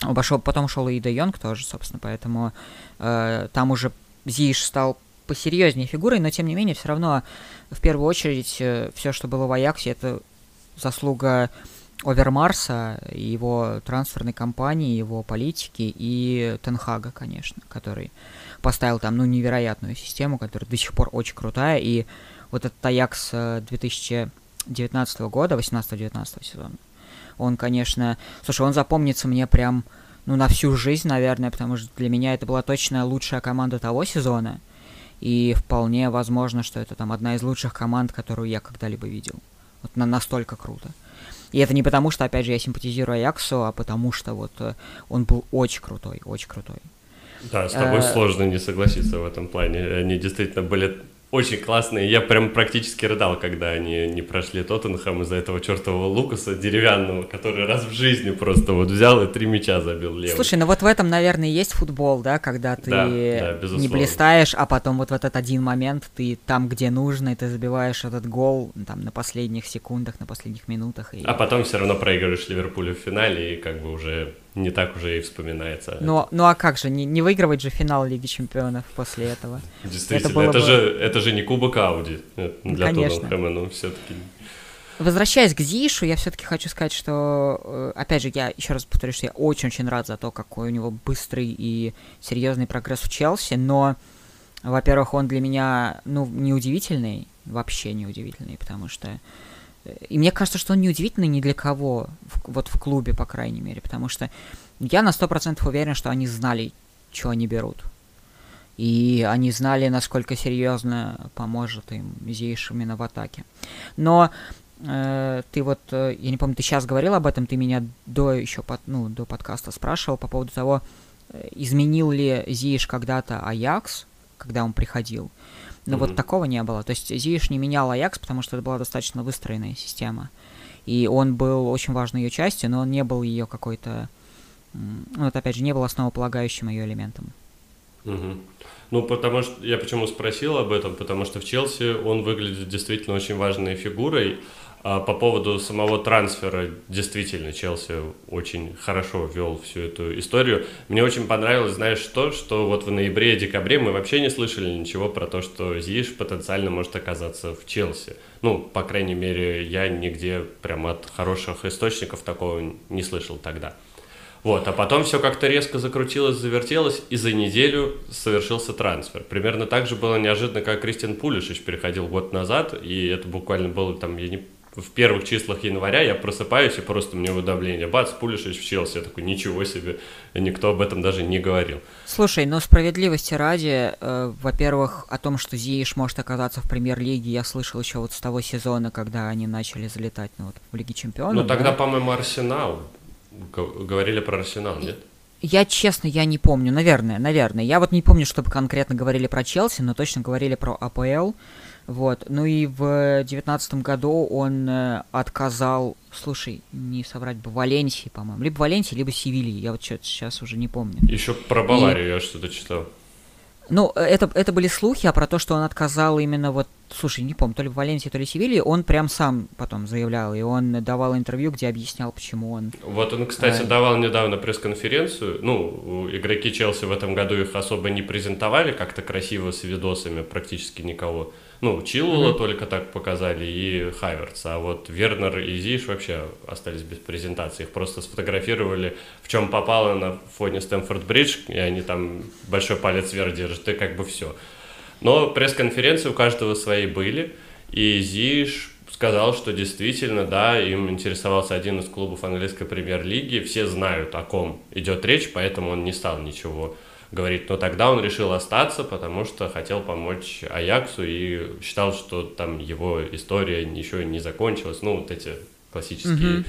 S6: обошел, потом ушел и Де Йонг тоже, собственно, поэтому э, там уже Зиш стал посерьезнее фигурой, но тем не менее, все равно в первую очередь э, все, что было в Аяксе, это заслуга Овермарса, его трансферной кампании, его политики и Тенхага, конечно, который поставил там, ну, невероятную систему, которая до сих пор очень крутая, и вот этот Аякс 2019 э, года, 18-19 сезона, он, конечно, слушай, он запомнится мне прям, ну, на всю жизнь, наверное, потому что для меня это была точно лучшая команда того сезона, и вполне возможно, что это там одна из лучших команд, которую я когда-либо видел. Вот на настолько круто. И это не потому, что, опять же, я симпатизирую Аяксу, а потому что вот э, он был очень крутой, очень крутой.
S5: Да, с тобой э, сложно не согласиться в этом плане. Они действительно были очень классные. Я прям практически рыдал, когда они не прошли Тоттенхэм из-за этого чертового Лукаса деревянного, который раз в жизни просто вот взял и три мяча забил левый.
S6: Слушай, ну вот в этом, наверное, есть футбол, да, когда ты да, да, не блистаешь, а потом вот в этот один момент ты там, где нужно, и ты забиваешь этот гол там на последних секундах, на последних минутах. И...
S5: А потом все равно проигрываешь Ливерпулю в финале, и как бы уже не так уже и вспоминается.
S6: Ну, ну а как же, не, не выигрывать же финал Лиги Чемпионов после этого?
S5: Действительно, это, это, бы... же, это же не Кубок Ауди э, для Тоттенхэма, но все-таки...
S6: Возвращаясь к Зишу, я все-таки хочу сказать, что, э, опять же, я еще раз повторю, что я очень-очень рад за то, какой у него быстрый и серьезный прогресс в Челси, но, во-первых, он для меня, ну, неудивительный, вообще неудивительный, потому что и мне кажется, что он не удивительный ни для кого, вот в клубе, по крайней мере, потому что я на сто процентов уверен, что они знали, что они берут. И они знали, насколько серьезно поможет им Зейш именно в атаке. Но э, ты вот, э, я не помню, ты сейчас говорил об этом, ты меня до еще под, ну, до подкаста спрашивал по поводу того, э, изменил ли Зииш когда-то Аякс, когда он приходил. Но mm-hmm. вот такого не было. То есть Зииш не менял Аякс, потому что это была достаточно выстроенная система. И он был очень важной ее частью, но он не был ее какой-то... Ну, это, опять же, не был основополагающим ее элементом.
S5: Угу. Ну, потому что я почему спросил об этом, потому что в Челси он выглядит действительно очень важной фигурой. А по поводу самого трансфера, действительно, Челси очень хорошо вел всю эту историю. Мне очень понравилось, знаешь что, что вот в ноябре и декабре мы вообще не слышали ничего про то, что Зиш потенциально может оказаться в Челси. Ну, по крайней мере, я нигде прям от хороших источников такого не слышал тогда. Вот, а потом все как-то резко закрутилось, завертелось, и за неделю совершился трансфер. Примерно так же было неожиданно, как Кристиан Пулишич переходил год назад, и это буквально было там, я не в первых числах января я просыпаюсь и просто мне выдавление. Бац, Пулишич в Челси. Я такой, ничего себе. Никто об этом даже не говорил.
S6: Слушай, ну справедливости ради, э, во-первых, о том, что Зииш может оказаться в премьер-лиге, я слышал еще вот с того сезона, когда они начали залетать ну, вот, в Лиге Чемпионов.
S5: Ну тогда, да? по-моему, Арсенал. Говорили про Арсенал, нет?
S6: Я, честно, я не помню, наверное, наверное. Я вот не помню, чтобы конкретно говорили про Челси, но точно говорили про АПЛ. Вот. Ну и в девятнадцатом году он э, отказал, слушай, не соврать бы, Валенсии, по-моему. Либо Валенсии, либо Севильи. Я вот сейчас уже не помню.
S5: Еще про Баварию и... я что-то читал.
S6: Ну, это, это были слухи, а про то, что он отказал именно вот, слушай, не помню, то ли в Валенсии, то ли в Севилье, он прям сам потом заявлял, и он давал интервью, где объяснял, почему он...
S5: Вот он, кстати, а... давал недавно пресс-конференцию, ну, игроки Челси в этом году их особо не презентовали как-то красиво с видосами, практически никого. Ну, Чилула mm-hmm. только так показали и Хайверц, а вот Вернер и Зиш вообще остались без презентации. Их просто сфотографировали, в чем попало на фоне Стэнфорд-Бридж, и они там большой палец вверх держат, и как бы все. Но пресс-конференции у каждого свои были, и Зиш сказал, что действительно, да, им интересовался один из клубов английской премьер-лиги, все знают, о ком идет речь, поэтому он не стал ничего говорит, но тогда он решил остаться, потому что хотел помочь Аяксу и считал, что там его история еще не закончилась. Ну, вот эти классические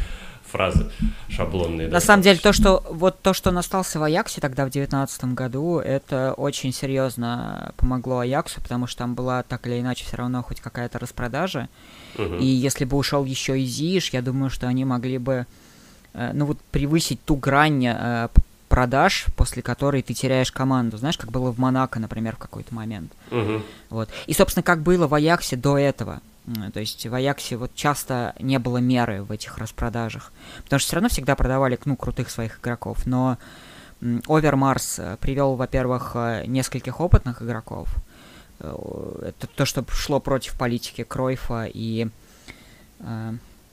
S5: фразы шаблонные.
S6: На самом деле, то, что вот то, что он остался в Аяксе тогда в девятнадцатом году, это очень серьезно помогло Аяксу, потому что там была так или иначе все равно хоть какая-то распродажа. Mm-hmm. И если бы ушел еще и Зиш, я думаю, что они могли бы э, ну вот превысить ту грань э, продаж, после которой ты теряешь команду. Знаешь, как было в Монако, например, в какой-то момент.
S5: Угу.
S6: Вот. И, собственно, как было в Аяксе до этого. То есть в Аяксе вот часто не было меры в этих распродажах. Потому что все равно всегда продавали, ну, крутых своих игроков. Но Овермарс э, привел, во-первых, э, нескольких опытных игроков. Э, это то, что шло против политики Кройфа и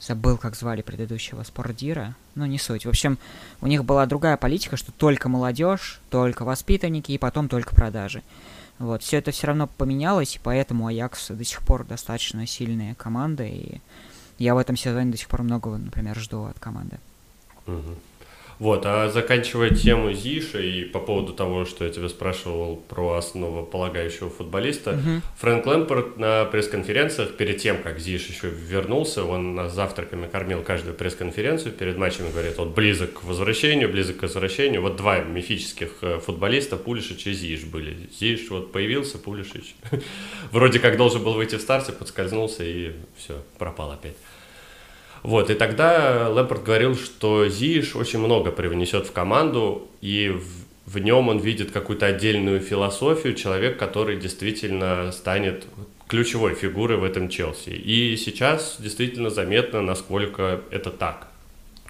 S6: забыл, как звали предыдущего спортдира, ну не суть. В общем, у них была другая политика, что только молодежь, только воспитанники и потом только продажи. Вот, все это все равно поменялось, и поэтому Аякс до сих пор достаточно сильная команда, и я в этом сезоне до сих пор многого, например, жду от команды.
S5: Угу. Вот, а заканчивая тему Зиша и по поводу того, что я тебя спрашивал про основополагающего футболиста, угу. Фрэнк Лэмпорт на пресс-конференциях, перед тем, как Зиш еще вернулся, он нас завтраками кормил каждую пресс-конференцию, перед матчем говорит, вот близок к возвращению, близок к возвращению. Вот два мифических э, футболиста, Пулишич и Зиш были. Зиш вот появился, Пулишич вроде как должен был выйти в старте, подскользнулся и все, пропал опять. Вот, и тогда Лэмпорт говорил, что Зиш очень много привнесет в команду, и в, в нем он видит какую-то отдельную философию, человек, который действительно станет ключевой фигурой в этом Челси. И сейчас действительно заметно, насколько это так.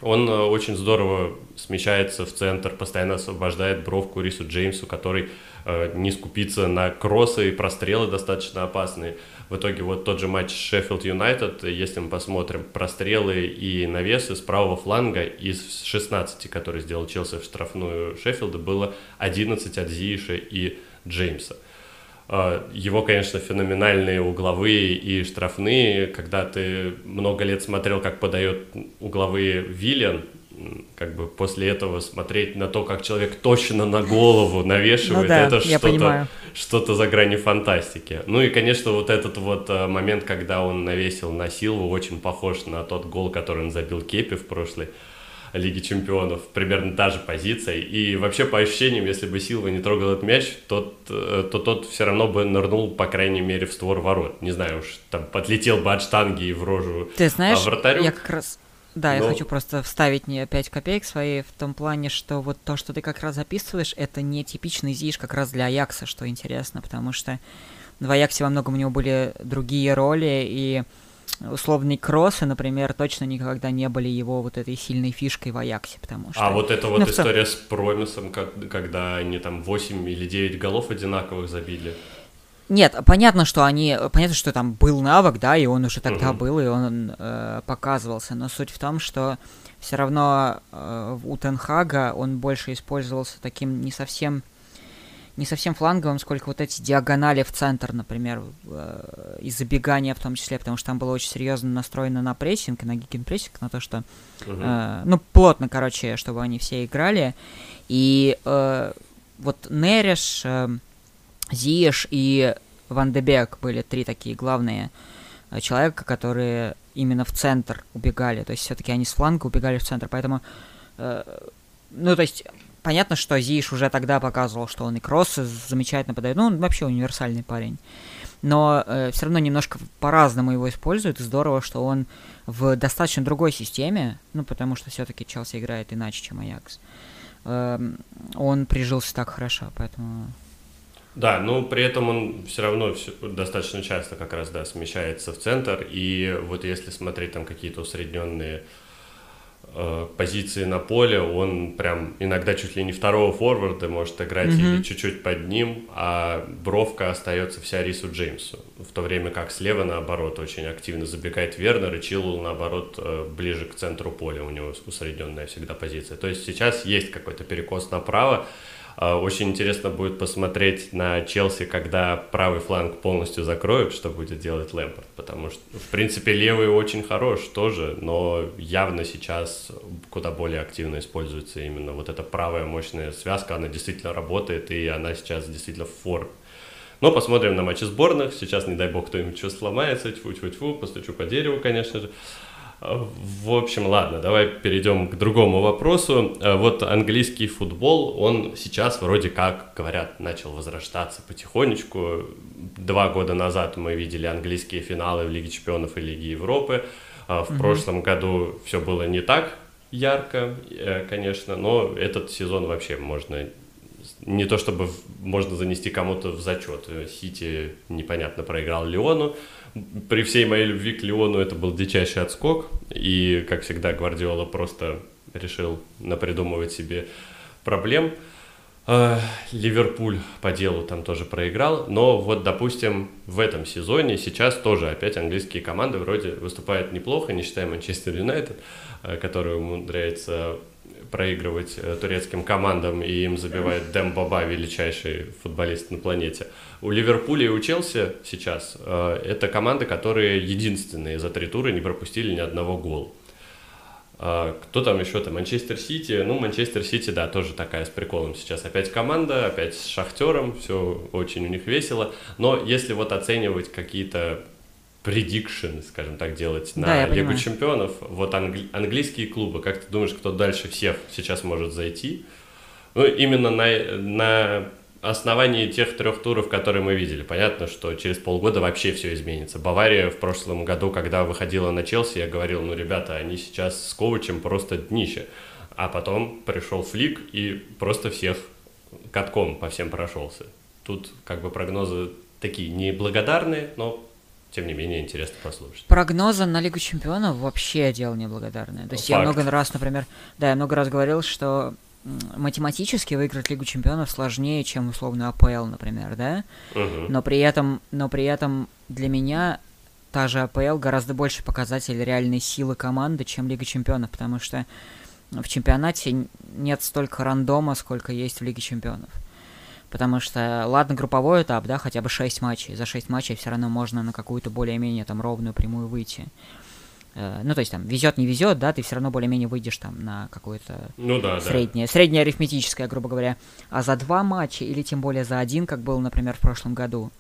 S5: Он э, очень здорово смещается в центр, постоянно освобождает бровку Рису Джеймсу, который э, не скупится на кроссы и прострелы достаточно опасные. В итоге вот тот же матч Шеффилд Юнайтед, если мы посмотрим прострелы и навесы с правого фланга из 16, которые сделал Челси в штрафную Шеффилда, было 11 от Зииша и Джеймса. А, его, конечно, феноменальные угловые и штрафные. Когда ты много лет смотрел, как подает угловые Виллиан, как бы после этого смотреть на то, как человек точно на голову навешивает, ну да, это что-то, что-то за гранью фантастики. Ну и, конечно, вот этот вот э, момент, когда он навесил на Силву, очень похож на тот гол, который он забил Кепи в прошлой Лиге Чемпионов. Примерно та же позиция. И вообще, по ощущениям, если бы Силва не трогал этот мяч, тот, э, то тот все равно бы нырнул, по крайней мере, в створ ворот. Не знаю уж, там подлетел бы от штанги и в рожу
S6: Ты знаешь, а вратарю. я как раз да, Но... я хочу просто вставить не 5 копеек свои в том плане, что вот то, что ты как раз записываешь, это не типичный ЗИШ как раз для Аякса, что интересно, потому что в Аяксе во многом у него были другие роли, и условные кроссы, например, точно никогда не были его вот этой сильной фишкой в Аяксе, потому что...
S5: А вот эта вот ну, история с Промисом, как, когда они там 8 или 9 голов одинаковых забили.
S6: Нет, понятно, что они, понятно, что там был навык, да, и он уже тогда uh-huh. был, и он э, показывался, но суть в том, что все равно э, у Тенхага он больше использовался таким не совсем не совсем фланговым, сколько вот эти диагонали в центр, например, э, и забегания в том числе, потому что там было очень серьезно настроено на прессинг, на гигенпрессинг, на то, что, э, ну, плотно, короче, чтобы они все играли. И э, вот Нереш, э, Зиеш и Ван Дебек были три такие главные э, человека, которые именно в центр убегали. То есть все-таки они с фланга убегали в центр. Поэтому, э, ну, то есть понятно, что Зиш уже тогда показывал, что он и кроссы замечательно подает. Ну, он вообще универсальный парень. Но э, все равно немножко по-разному его используют. И здорово, что он в достаточно другой системе, ну, потому что все-таки Челси играет иначе, чем Аякс. Э, он прижился так хорошо, поэтому...
S5: Да, но при этом он все равно все, достаточно часто как раз, да, смещается в центр. И вот если смотреть там какие-то усредненные Э, позиции на поле, он прям иногда чуть ли не второго форварда может играть mm-hmm. или чуть-чуть под ним, а бровка остается вся Рису Джеймсу. В то время как слева, наоборот, очень активно забегает Вернер, и Чиллул, наоборот, э, ближе к центру поля, у него усредненная всегда позиция. То есть сейчас есть какой-то перекос направо, очень интересно будет посмотреть на Челси, когда правый фланг полностью закроют, что будет делать Лэмпорт, потому что, в принципе, левый очень хорош тоже, но явно сейчас куда более активно используется именно вот эта правая мощная связка, она действительно работает, и она сейчас действительно в форме. Но посмотрим на матчи сборных. Сейчас, не дай бог, кто-нибудь что сломается. Тьфу-тьфу-тьфу, постучу по дереву, конечно же. В общем, ладно, давай перейдем к другому вопросу. Э, вот английский футбол, он сейчас вроде как, говорят, начал возрождаться потихонечку. Два года назад мы видели английские финалы в Лиге чемпионов и Лиге Европы. А в угу. прошлом году все было не так ярко, э, конечно, но этот сезон вообще можно не то чтобы можно занести кому-то в зачет. Сити непонятно проиграл Леону, при всей моей любви к Леону это был дичайший отскок, и, как всегда, Гвардиола просто решил напридумывать себе проблем. А, Ливерпуль по делу там тоже проиграл, но вот, допустим, в этом сезоне сейчас тоже опять английские команды вроде выступают неплохо, не считая Манчестер Юнайтед, а, который умудряется проигрывать э, турецким командам, и им забивает Дэм величайший футболист на планете. У Ливерпуля и у Челси сейчас э, это команды, которые единственные за три тура не пропустили ни одного гола. А, кто там еще то Манчестер Сити. Ну, Манчестер Сити, да, тоже такая с приколом сейчас. Опять команда, опять с Шахтером, все очень у них весело. Но если вот оценивать какие-то предикшн, скажем так, делать на да, Лигу понимаю. чемпионов. Вот англи- английские клубы, как ты думаешь, кто дальше всех сейчас может зайти? Ну, именно на, на основании тех трех туров, которые мы видели. Понятно, что через полгода вообще все изменится. Бавария в прошлом году, когда выходила на Челси, я говорил, ну, ребята, они сейчас с Ковачем просто днище. А потом пришел Флик и просто всех катком по всем прошелся. Тут как бы прогнозы такие неблагодарные, но тем не менее, интересно послушать.
S6: Прогнозы на Лигу Чемпионов вообще дело неблагодарное. То есть Факт. я много раз, например, да, я много раз говорил, что математически выиграть Лигу Чемпионов сложнее, чем условно АПЛ, например, да? Угу. Но при этом, но при этом для меня та же АПЛ гораздо больше показатель реальной силы команды, чем Лига Чемпионов, потому что в чемпионате нет столько рандома, сколько есть в Лиге Чемпионов. Потому что, ладно, групповой этап, да, хотя бы 6 матчей. За 6 матчей все равно можно на какую-то более-менее там ровную прямую выйти. Э, ну, то есть там везет, не везет, да, ты все равно более-менее выйдешь там на какое-то
S5: ну, да,
S6: среднее, да. среднее арифметическое, грубо говоря. А за два матча, или тем более за один, как было, например, в прошлом году,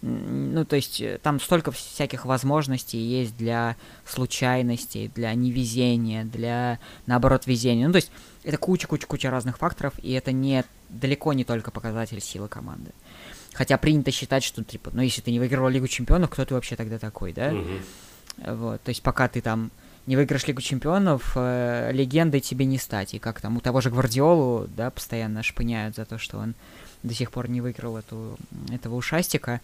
S6: ну, то есть э, там столько всяких возможностей есть для случайностей, для невезения, для, наоборот, везения. Ну, то есть это куча-куча-куча разных факторов, и это не далеко не только показатель силы команды. Хотя принято считать, что, типа, ну, если ты не выиграл Лигу Чемпионов, кто ты вообще тогда такой, да? Mm-hmm. Вот, то есть пока ты там не выиграешь Лигу Чемпионов, э, легендой тебе не стать. И как там у того же Гвардиолу, да, постоянно шпыняют за то, что он до сих пор не выиграл эту, этого ушастика.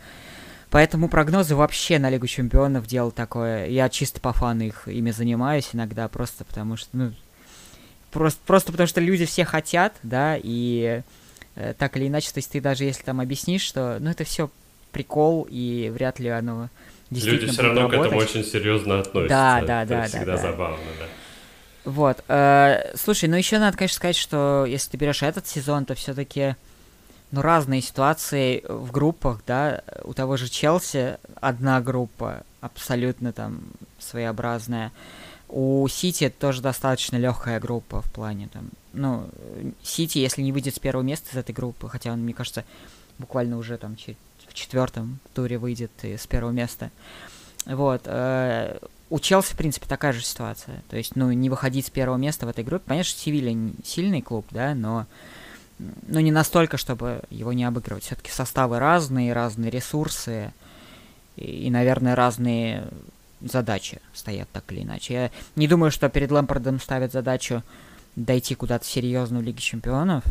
S6: Поэтому прогнозы вообще на Лигу Чемпионов делал такое. Я чисто по фану их ими занимаюсь иногда, просто потому что, ну, просто, просто потому что люди все хотят, да, и э, так или иначе, то есть ты даже если там объяснишь, что, ну, это все прикол, и вряд ли оно действительно
S5: Люди все равно работать. к этому очень серьезно относятся.
S6: Да, да,
S5: это
S6: да,
S5: всегда
S6: да,
S5: забавно, да.
S6: Вот. Э, слушай, ну еще надо, конечно, сказать, что если ты берешь этот сезон, то все-таки ну, разные ситуации в группах, да, у того же Челси одна группа абсолютно там своеобразная. У Сити тоже достаточно легкая группа в плане там, ну, Сити, если не выйдет с первого места из этой группы, хотя он, мне кажется, буквально уже там в четвертом туре выйдет с первого места. Вот. Э, у Челси, в принципе, такая же ситуация. То есть, ну, не выходить с первого места в этой группе. Понятно, что Севилья сильный клуб, да, но ну, не настолько, чтобы его не обыгрывать. Все-таки составы разные, разные ресурсы и, и, наверное, разные задачи стоят так или иначе. Я не думаю, что перед Лэмпордом ставят задачу дойти куда-то серьезно в Лиге Чемпионов,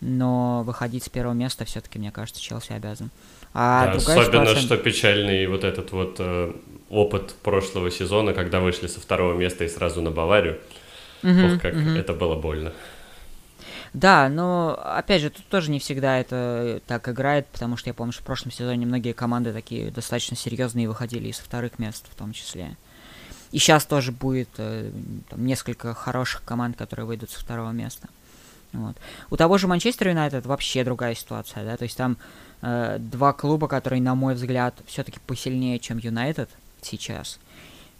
S6: но выходить с первого места все-таки, мне кажется, Челси обязан.
S5: А да, особенно, ситуация... что печальный вот этот вот э, опыт прошлого сезона, когда вышли со второго места и сразу на Баварию. Угу, Ох, как угу. это было больно.
S6: Да, но опять же, тут тоже не всегда это так играет, потому что я помню, что в прошлом сезоне многие команды такие достаточно серьезные выходили из вторых мест в том числе. И сейчас тоже будет э, там, несколько хороших команд, которые выйдут со второго места. Вот. У того же Манчестер Юнайтед вообще другая ситуация, да, то есть там э, два клуба, которые, на мой взгляд, все-таки посильнее, чем Юнайтед сейчас.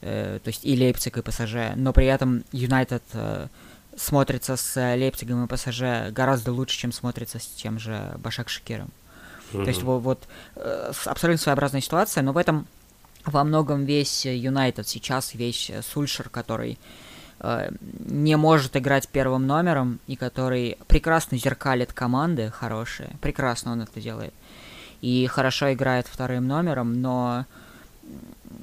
S6: Э, то есть и Лейпциг, и ПСЖ, но при этом Юнайтед э, смотрится с Лейпцигом и ПСЖ гораздо лучше, чем смотрится с тем же Башак Шакиром. Mm-hmm. То есть вот, вот э, абсолютно своеобразная ситуация, но в этом во многом весь Юнайтед сейчас, весь Сульшер, который э, не может играть первым номером и который прекрасно зеркалит команды хорошие, прекрасно он это делает, и хорошо играет вторым номером, но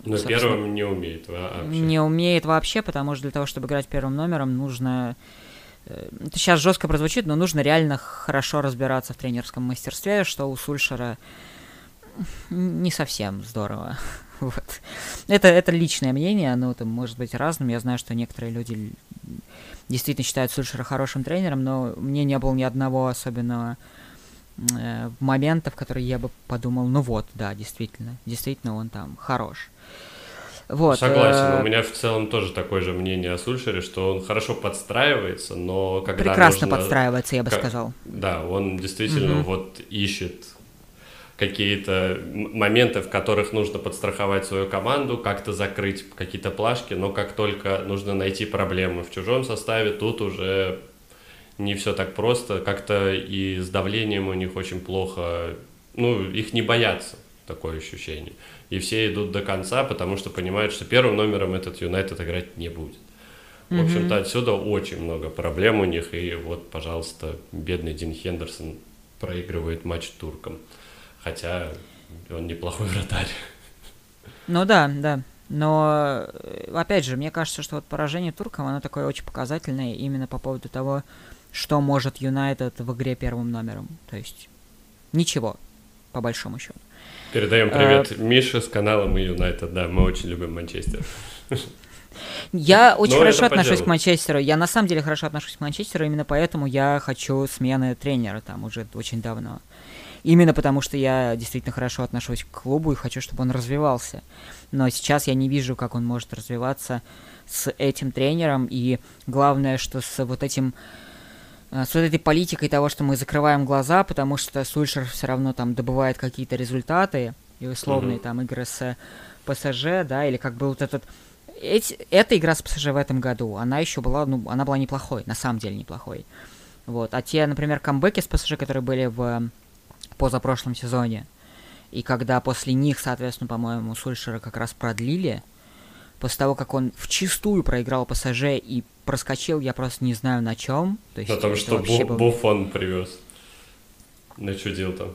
S5: но первым не умеет вообще.
S6: Не умеет вообще, потому что для того, чтобы играть первым номером, нужно... Э, это сейчас жестко прозвучит, но нужно реально хорошо разбираться в тренерском мастерстве, что у Сульшера не совсем здорово. вот. это, это личное мнение, оно там может быть разным. Я знаю, что некоторые люди действительно считают Сульшера хорошим тренером, но мне не было ни одного особенного э, момента, в который я бы подумал, ну вот, да, действительно, действительно он там хорош.
S5: Вот, Согласен, э... у меня в целом тоже такое же мнение о Сульшере, что он хорошо подстраивается, но когда
S6: Прекрасно нужно... подстраивается, я бы как... сказал.
S5: Да, он действительно угу. вот ищет какие-то моменты, в которых нужно подстраховать свою команду, как-то закрыть какие-то плашки, но как только нужно найти проблемы в чужом составе, тут уже не все так просто, как-то и с давлением у них очень плохо, ну, их не боятся, такое ощущение и все идут до конца, потому что понимают, что первым номером этот Юнайтед играть не будет. В общем-то, отсюда очень много проблем у них, и вот, пожалуйста, бедный Дин Хендерсон проигрывает матч туркам, хотя он неплохой вратарь.
S6: Ну да, да. Но, опять же, мне кажется, что вот поражение туркам, оно такое очень показательное именно по поводу того, что может Юнайтед в игре первым номером. То есть, ничего, по большому счету.
S5: Передаем привет а... Мише с канала Мы Юнайтед. Да, мы очень любим Манчестер.
S6: Я очень Но хорошо отношусь к Манчестеру. Я на самом деле хорошо отношусь к Манчестеру, именно поэтому я хочу смены тренера там уже очень давно. Именно потому, что я действительно хорошо отношусь к клубу и хочу, чтобы он развивался. Но сейчас я не вижу, как он может развиваться с этим тренером. И главное, что с вот этим с вот этой политикой того, что мы закрываем глаза, потому что Сульшер все равно там добывает какие-то результаты, и условные mm-hmm. там игры с ПСЖ, да, или как бы вот этот... Эти, эта игра с ПСЖ в этом году, она еще была, ну, она была неплохой, на самом деле неплохой. Вот. А те, например, камбэки с ПСЖ, которые были в позапрошлом сезоне, и когда после них, соответственно, по-моему, Сульшера как раз продлили, после того, как он в чистую проиграл ПСЖ и проскочил, я просто не знаю на чем.
S5: То есть, Потому что бу- был... Буфон привез. Начудил там.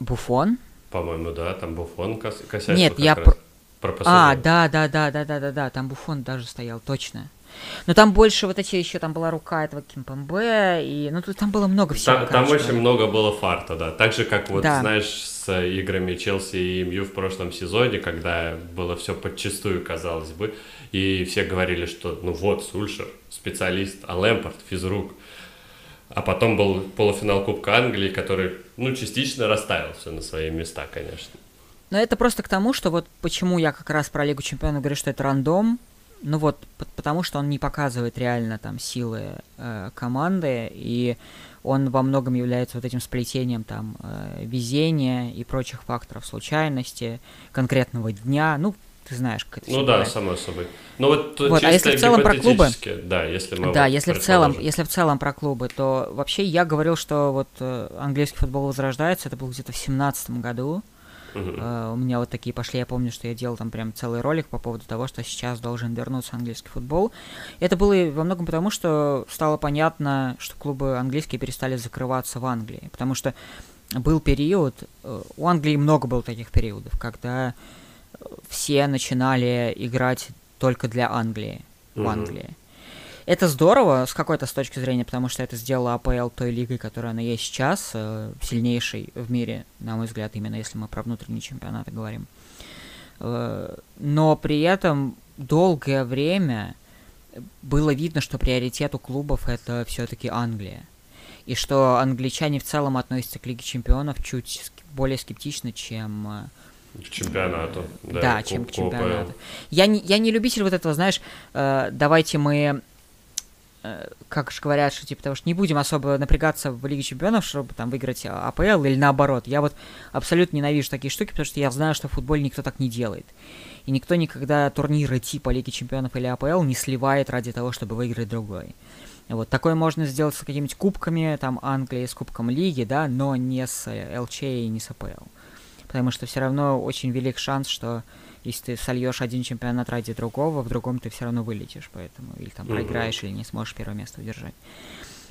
S6: Буфон?
S5: По-моему, да, там Буфон кос- косячил
S6: Нет, я... Раз. Про. А, да, да, да, да, да, да, да, там Буфон даже стоял, точно. Но там больше вот эти еще там была рука этого Кимпамбе, и ну тут там было много всего.
S5: Там, там очень много было фарта, да. Так же, как вот, да. знаешь, с играми Челси и МЮ в прошлом сезоне, когда было все подчистую, казалось бы, и все говорили, что ну вот, Сульшер, специалист, а Лэмпорт, физрук. А потом был полуфинал Кубка Англии, который, ну, частично расставил все на свои места, конечно.
S6: Но это просто к тому, что вот почему я как раз про Лигу Чемпионов говорю, что это рандом, ну вот, потому что он не показывает реально там силы э, команды, и он во многом является вот этим сплетением там э, везения и прочих факторов случайности, конкретного дня, ну, ты знаешь, как это
S5: Ну да, бывает. само собой. Ну вот,
S6: вот а если в целом про клубы,
S5: да, если мы
S6: да, вот если в целом, если в целом про клубы, то вообще я говорил, что вот э, английский футбол возрождается, это было где-то в семнадцатом году. Uh-huh. Uh, у меня вот такие пошли, я помню, что я делал там прям целый ролик по поводу того, что сейчас должен вернуться английский футбол. Это было во многом потому, что стало понятно, что клубы английские перестали закрываться в Англии, потому что был период, uh, у Англии много было таких периодов, когда все начинали играть только для Англии, mm-hmm. в Англии. Это здорово с какой-то с точки зрения, потому что это сделало АПЛ той лигой, которая она есть сейчас, э, сильнейшей в мире, на мой взгляд, именно если мы про внутренние чемпионаты говорим. Э, но при этом долгое время было видно, что приоритет у клубов это все-таки Англия. И что англичане в целом относятся к Лиге Чемпионов чуть более скептично, чем э,
S5: к чемпионату.
S6: Да, да чем к чемпионату. Я не, я не любитель вот этого, знаешь, э, давайте мы как же говорят, что типа потому что не будем особо напрягаться в Лиге Чемпионов, чтобы там выиграть АПЛ или наоборот. Я вот абсолютно ненавижу такие штуки, потому что я знаю, что в футболе никто так не делает. И никто никогда турниры типа Лиги Чемпионов или АПЛ не сливает ради того, чтобы выиграть другой. Вот такое можно сделать с какими-нибудь кубками, там Англии с Кубком Лиги, да, но не с ЛЧ и не с АПЛ потому что все равно очень велик шанс, что если ты сольешь один чемпионат ради другого, в другом ты все равно вылетишь, поэтому или там mm-hmm. проиграешь, или не сможешь первое место удержать.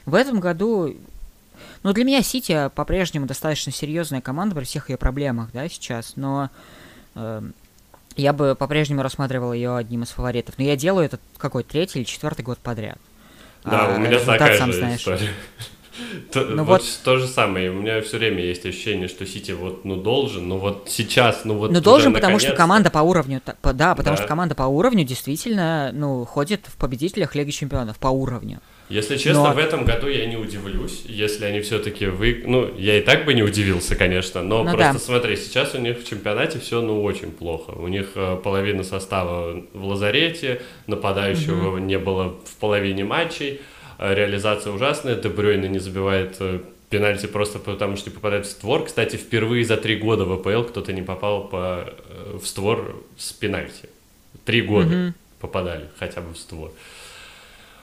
S6: В этом году, ну для меня Сити по-прежнему достаточно серьезная команда при всех ее проблемах, да, сейчас, но э, я бы по-прежнему рассматривал ее одним из фаворитов. Но я делаю это какой третий или четвертый год подряд.
S5: Да, а, у меня такая сам же знаешь. история. То, ну вот, вот то же самое. У меня все время есть ощущение, что Сити вот ну должен, но вот сейчас, ну вот.
S6: Ну должен, потому что команда по уровню, да, потому да. что команда по уровню действительно, ну ходит в победителях Лиги Чемпионов по уровню.
S5: Если честно, но... в этом году я не удивлюсь, если они все-таки вы, ну я и так бы не удивился, конечно, но ну, просто да. смотри, сейчас у них в чемпионате все ну очень плохо. У них э, половина состава в лазарете, нападающего угу. не было в половине матчей. Э, реализация ужасная, Дебрёйна не забивает э, пенальти просто потому, что не попадает в створ. Кстати, впервые за три года в АПЛ кто-то не попал по, э, в створ с пенальти. Три года mm-hmm. попадали хотя бы в створ.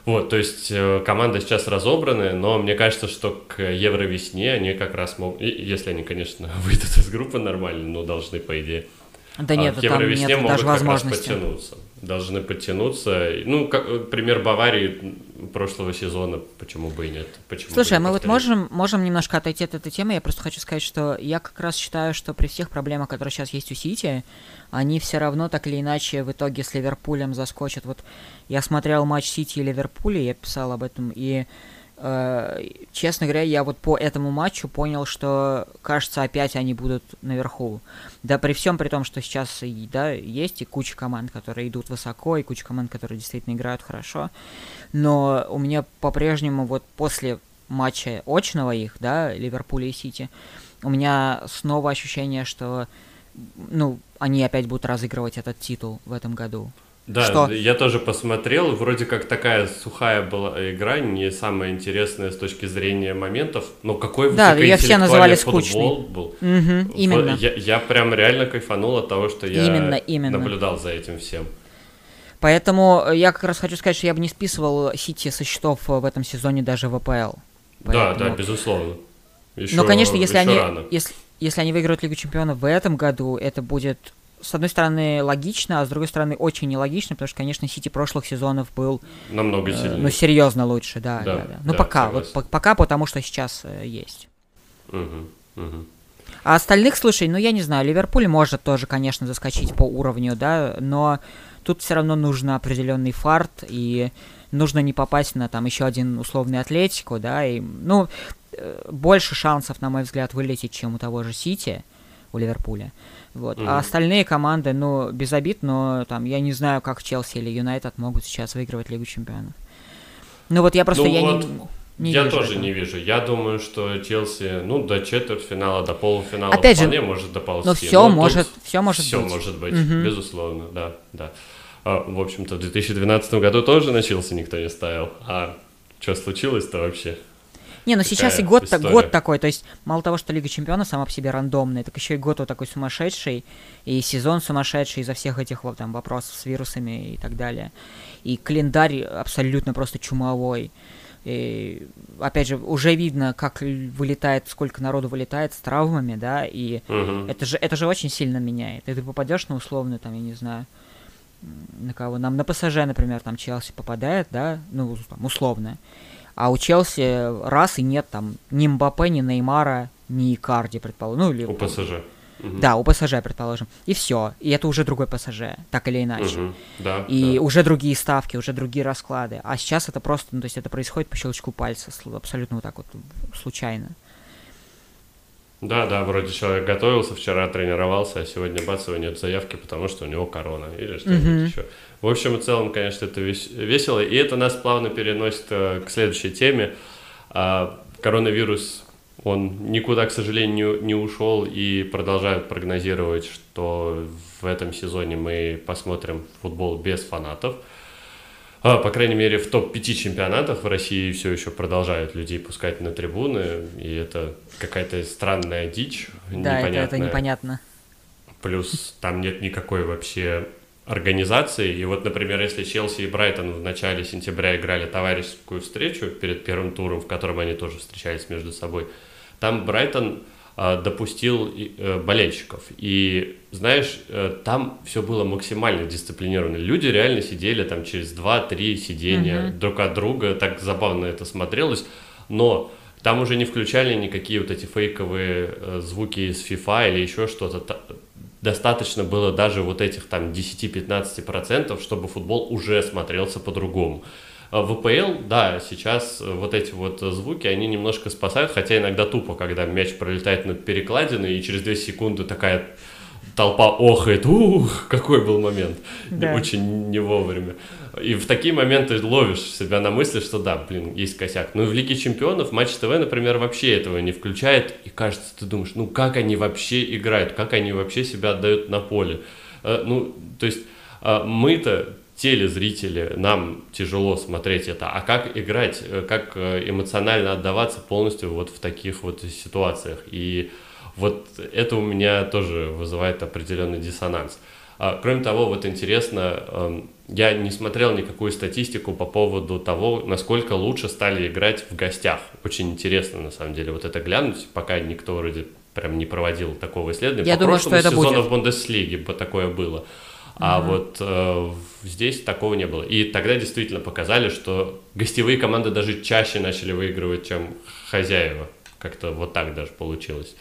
S5: Вот, то есть команда сейчас разобранная, но мне кажется, что к Евровесне они как раз могут, если они, конечно, выйдут из группы нормально, но должны, по идее,
S6: да нет, а к Евровесне там нет могут даже возможности.
S5: подтянуться. Должны подтянуться. Ну, как, пример Баварии прошлого сезона, почему бы и нет? Почему
S6: Слушай, а мы вот можем, можем немножко отойти от этой темы. Я просто хочу сказать, что я как раз считаю, что при всех проблемах, которые сейчас есть у Сити, они все равно так или иначе в итоге с Ливерпулем заскочат. Вот я смотрел матч Сити и Ливерпуля, я писал об этом, и Э, честно говоря, я вот по этому матчу понял, что, кажется, опять они будут наверху. Да при всем при том, что сейчас да, есть и куча команд, которые идут высоко, и куча команд, которые действительно играют хорошо. Но у меня по-прежнему вот после матча очного их, да, Ливерпуля и Сити, у меня снова ощущение, что ну, они опять будут разыгрывать этот титул в этом году.
S5: Да, что... я тоже посмотрел, вроде как такая сухая была игра, не самая интересная с точки зрения моментов, но какой
S6: да, ее все называли скучный.
S5: был.
S6: Угу, именно.
S5: Я, я прям реально кайфанул от того, что я именно, именно. наблюдал за этим всем.
S6: Поэтому я как раз хочу сказать, что я бы не списывал Сити со счетов в этом сезоне даже в АПЛ.
S5: Поэтому... Да, да, безусловно.
S6: Еще, но, конечно, если они, если, если они выиграют Лигу Чемпионов в этом году, это будет с одной стороны, логично, а с другой стороны, очень нелогично, потому что, конечно, Сити прошлых сезонов был...
S5: Намного э, сильнее.
S6: ну, серьезно лучше, да. да, да, да. Ну, да, пока, согласен. вот по пока потому, что сейчас э, есть.
S5: Угу, угу.
S6: А остальных, слушай, ну, я не знаю, Ливерпуль может тоже, конечно, заскочить по уровню, да, но тут все равно нужен определенный фарт, и нужно не попасть на там еще один условный Атлетику, да, и, ну, э, больше шансов, на мой взгляд, вылететь, чем у того же Сити, у Ливерпуля. Вот. Mm-hmm. А остальные команды, ну, без обид, но там, я не знаю, как Челси или Юнайтед могут сейчас выигрывать Лигу Чемпионов. Ну вот я просто, ну, я вот. не... Не
S5: я тоже этого. не вижу. Я думаю, что Челси, ну, до четвертьфинала, до полуфинала
S6: Опять
S5: вполне
S6: же,
S5: может доползти.
S6: Но все но может, все может
S5: все
S6: быть.
S5: Все может быть, угу. безусловно, да, да. А, в общем-то, в 2012 году тоже начался, никто не ставил. А что случилось-то вообще?
S6: Не, ну сейчас и год, год такой, то есть мало того, что Лига Чемпионов сама по себе рандомная, так еще и год вот такой сумасшедший, и сезон сумасшедший из-за всех этих вот, там вопросов с вирусами и так далее. И календарь абсолютно просто чумовой. И, опять же, уже видно, как вылетает, сколько народу вылетает с травмами, да, и угу. это, же, это же очень сильно меняет. И ты попадешь на условную, там, я не знаю, на кого, нам на ПСЖ, например, там Челси попадает, да, ну, там, условно, а у Челси раз и нет там ни Мбаппе, ни Неймара, ни Карди, предположим. Ну, или,
S5: у ПСЖ.
S6: Угу. Да, у ПСЖ, предположим. И все. И это уже другой ПСЖ, так или иначе.
S5: Угу. Да,
S6: и
S5: да.
S6: уже другие ставки, уже другие расклады. А сейчас это просто, ну, то есть это происходит по щелчку пальца, абсолютно вот так вот случайно.
S5: Да, да, вроде человек готовился, вчера тренировался, а сегодня бац, его нет заявки, потому что у него корона или что-нибудь mm-hmm. еще. В общем и целом, конечно, это весело, и это нас плавно переносит э, к следующей теме. А, коронавирус, он никуда, к сожалению, не, ушел, и продолжают прогнозировать, что в этом сезоне мы посмотрим футбол без фанатов – а, по крайней мере, в топ-5 чемпионатах в России все еще продолжают людей пускать на трибуны, и это какая-то странная дичь,
S6: да, непонятная. Это, это непонятно.
S5: Плюс там нет никакой вообще организации. И вот, например, если Челси и Брайтон в начале сентября играли товарищескую встречу перед первым туром, в котором они тоже встречались между собой, там Брайтон а, допустил э, болельщиков. И знаешь, э, там все было максимально дисциплинировано. Люди реально сидели там через 2-3 сидения угу. друг от друга, так забавно это смотрелось, но там уже не включали никакие вот эти фейковые э, звуки из FIFA или еще что-то. Достаточно было даже вот этих там 10-15%, чтобы футбол уже смотрелся по-другому. А в ВПЛ, да, сейчас вот эти вот звуки, они немножко спасают, хотя иногда тупо, когда мяч пролетает над перекладиной, и через 2 секунды такая толпа охает, ух, какой был момент, да. очень не вовремя. И в такие моменты ловишь себя на мысли, что да, блин, есть косяк. Ну и в Лиге Чемпионов Матч ТВ, например, вообще этого не включает, и кажется, ты думаешь, ну как они вообще играют, как они вообще себя отдают на поле. Э, ну, то есть э, мы-то телезрители, нам тяжело смотреть это, а как играть, э, как эмоционально отдаваться полностью вот в таких вот ситуациях. И вот это у меня тоже вызывает определенный диссонанс. А, кроме того, вот интересно, эм, я не смотрел никакую статистику по поводу того, насколько лучше стали играть в гостях. Очень интересно, на самом деле, вот это глянуть, пока никто вроде прям не проводил такого исследования.
S6: Я
S5: по
S6: думаю, что это
S5: сезона
S6: будет.
S5: в Бундеслиге такое было. А mm вот э, здесь такого не было. И тогда действительно показали, что гостевые команды даже чаще начали выигрывать, чем хозяева. Как-то вот так даже получилось.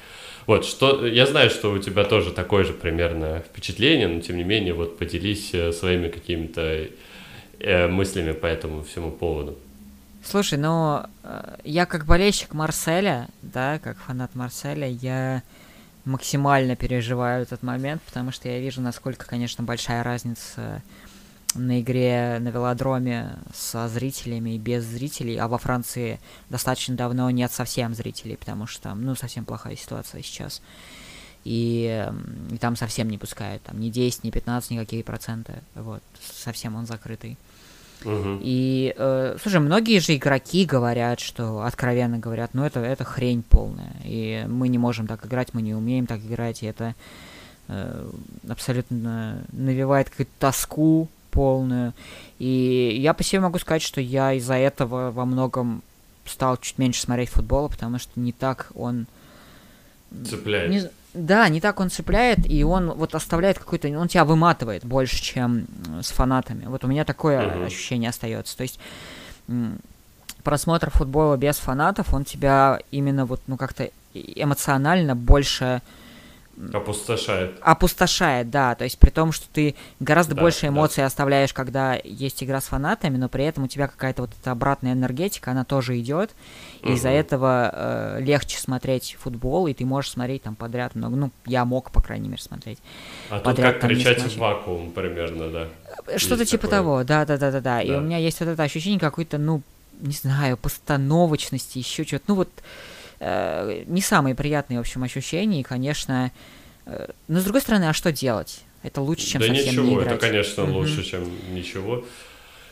S5: Вот, что я знаю, что у тебя тоже такое же примерно впечатление, но тем не менее, вот поделись э, своими какими-то э, мыслями по этому всему поводу.
S6: Слушай, ну э, я как болельщик Марселя, да, как фанат Марселя, я максимально переживаю этот момент, потому что я вижу, насколько, конечно, большая разница на игре на велодроме со зрителями и без зрителей, а во Франции достаточно давно нет совсем зрителей, потому что там, ну, совсем плохая ситуация сейчас. И, и там совсем не пускают, там ни 10, ни 15, никакие проценты, вот, совсем он закрытый.
S5: Угу.
S6: И, э, слушай, многие же игроки говорят, что, откровенно говорят, ну это, это хрень полная, и мы не можем так играть, мы не умеем так играть, и это э, абсолютно навевает какую-то тоску полную. И я по себе могу сказать, что я из-за этого во многом стал чуть меньше смотреть футбол, потому что не так он...
S5: Цепляет.
S6: Не, да, не так он цепляет, и он вот оставляет какой-то, он тебя выматывает больше, чем с фанатами. Вот у меня такое uh-huh. ощущение остается. То есть просмотр футбола без фанатов, он тебя именно вот, ну, как-то эмоционально больше
S5: Опустошает.
S6: Опустошает, да. То есть при том, что ты гораздо да, больше эмоций да. оставляешь, когда есть игра с фанатами, но при этом у тебя какая-то вот эта обратная энергетика, она тоже идет. Угу. из-за этого э, легче смотреть футбол, и ты можешь смотреть там подряд много. Ну, я мог, по крайней мере, смотреть.
S5: А подряд, тут как кричать в вакуум примерно, да.
S6: Что-то типа такое. того, да, да, да, да, да. И у меня есть вот это ощущение какой-то, ну, не знаю, постановочности, еще что-то. Ну вот э, не самые приятные, в общем, ощущения, и, конечно, э, но с другой стороны, а что делать? Это лучше, чем
S5: да
S6: совсем
S5: ничего,
S6: не играть.
S5: это, конечно, угу. лучше, чем ничего.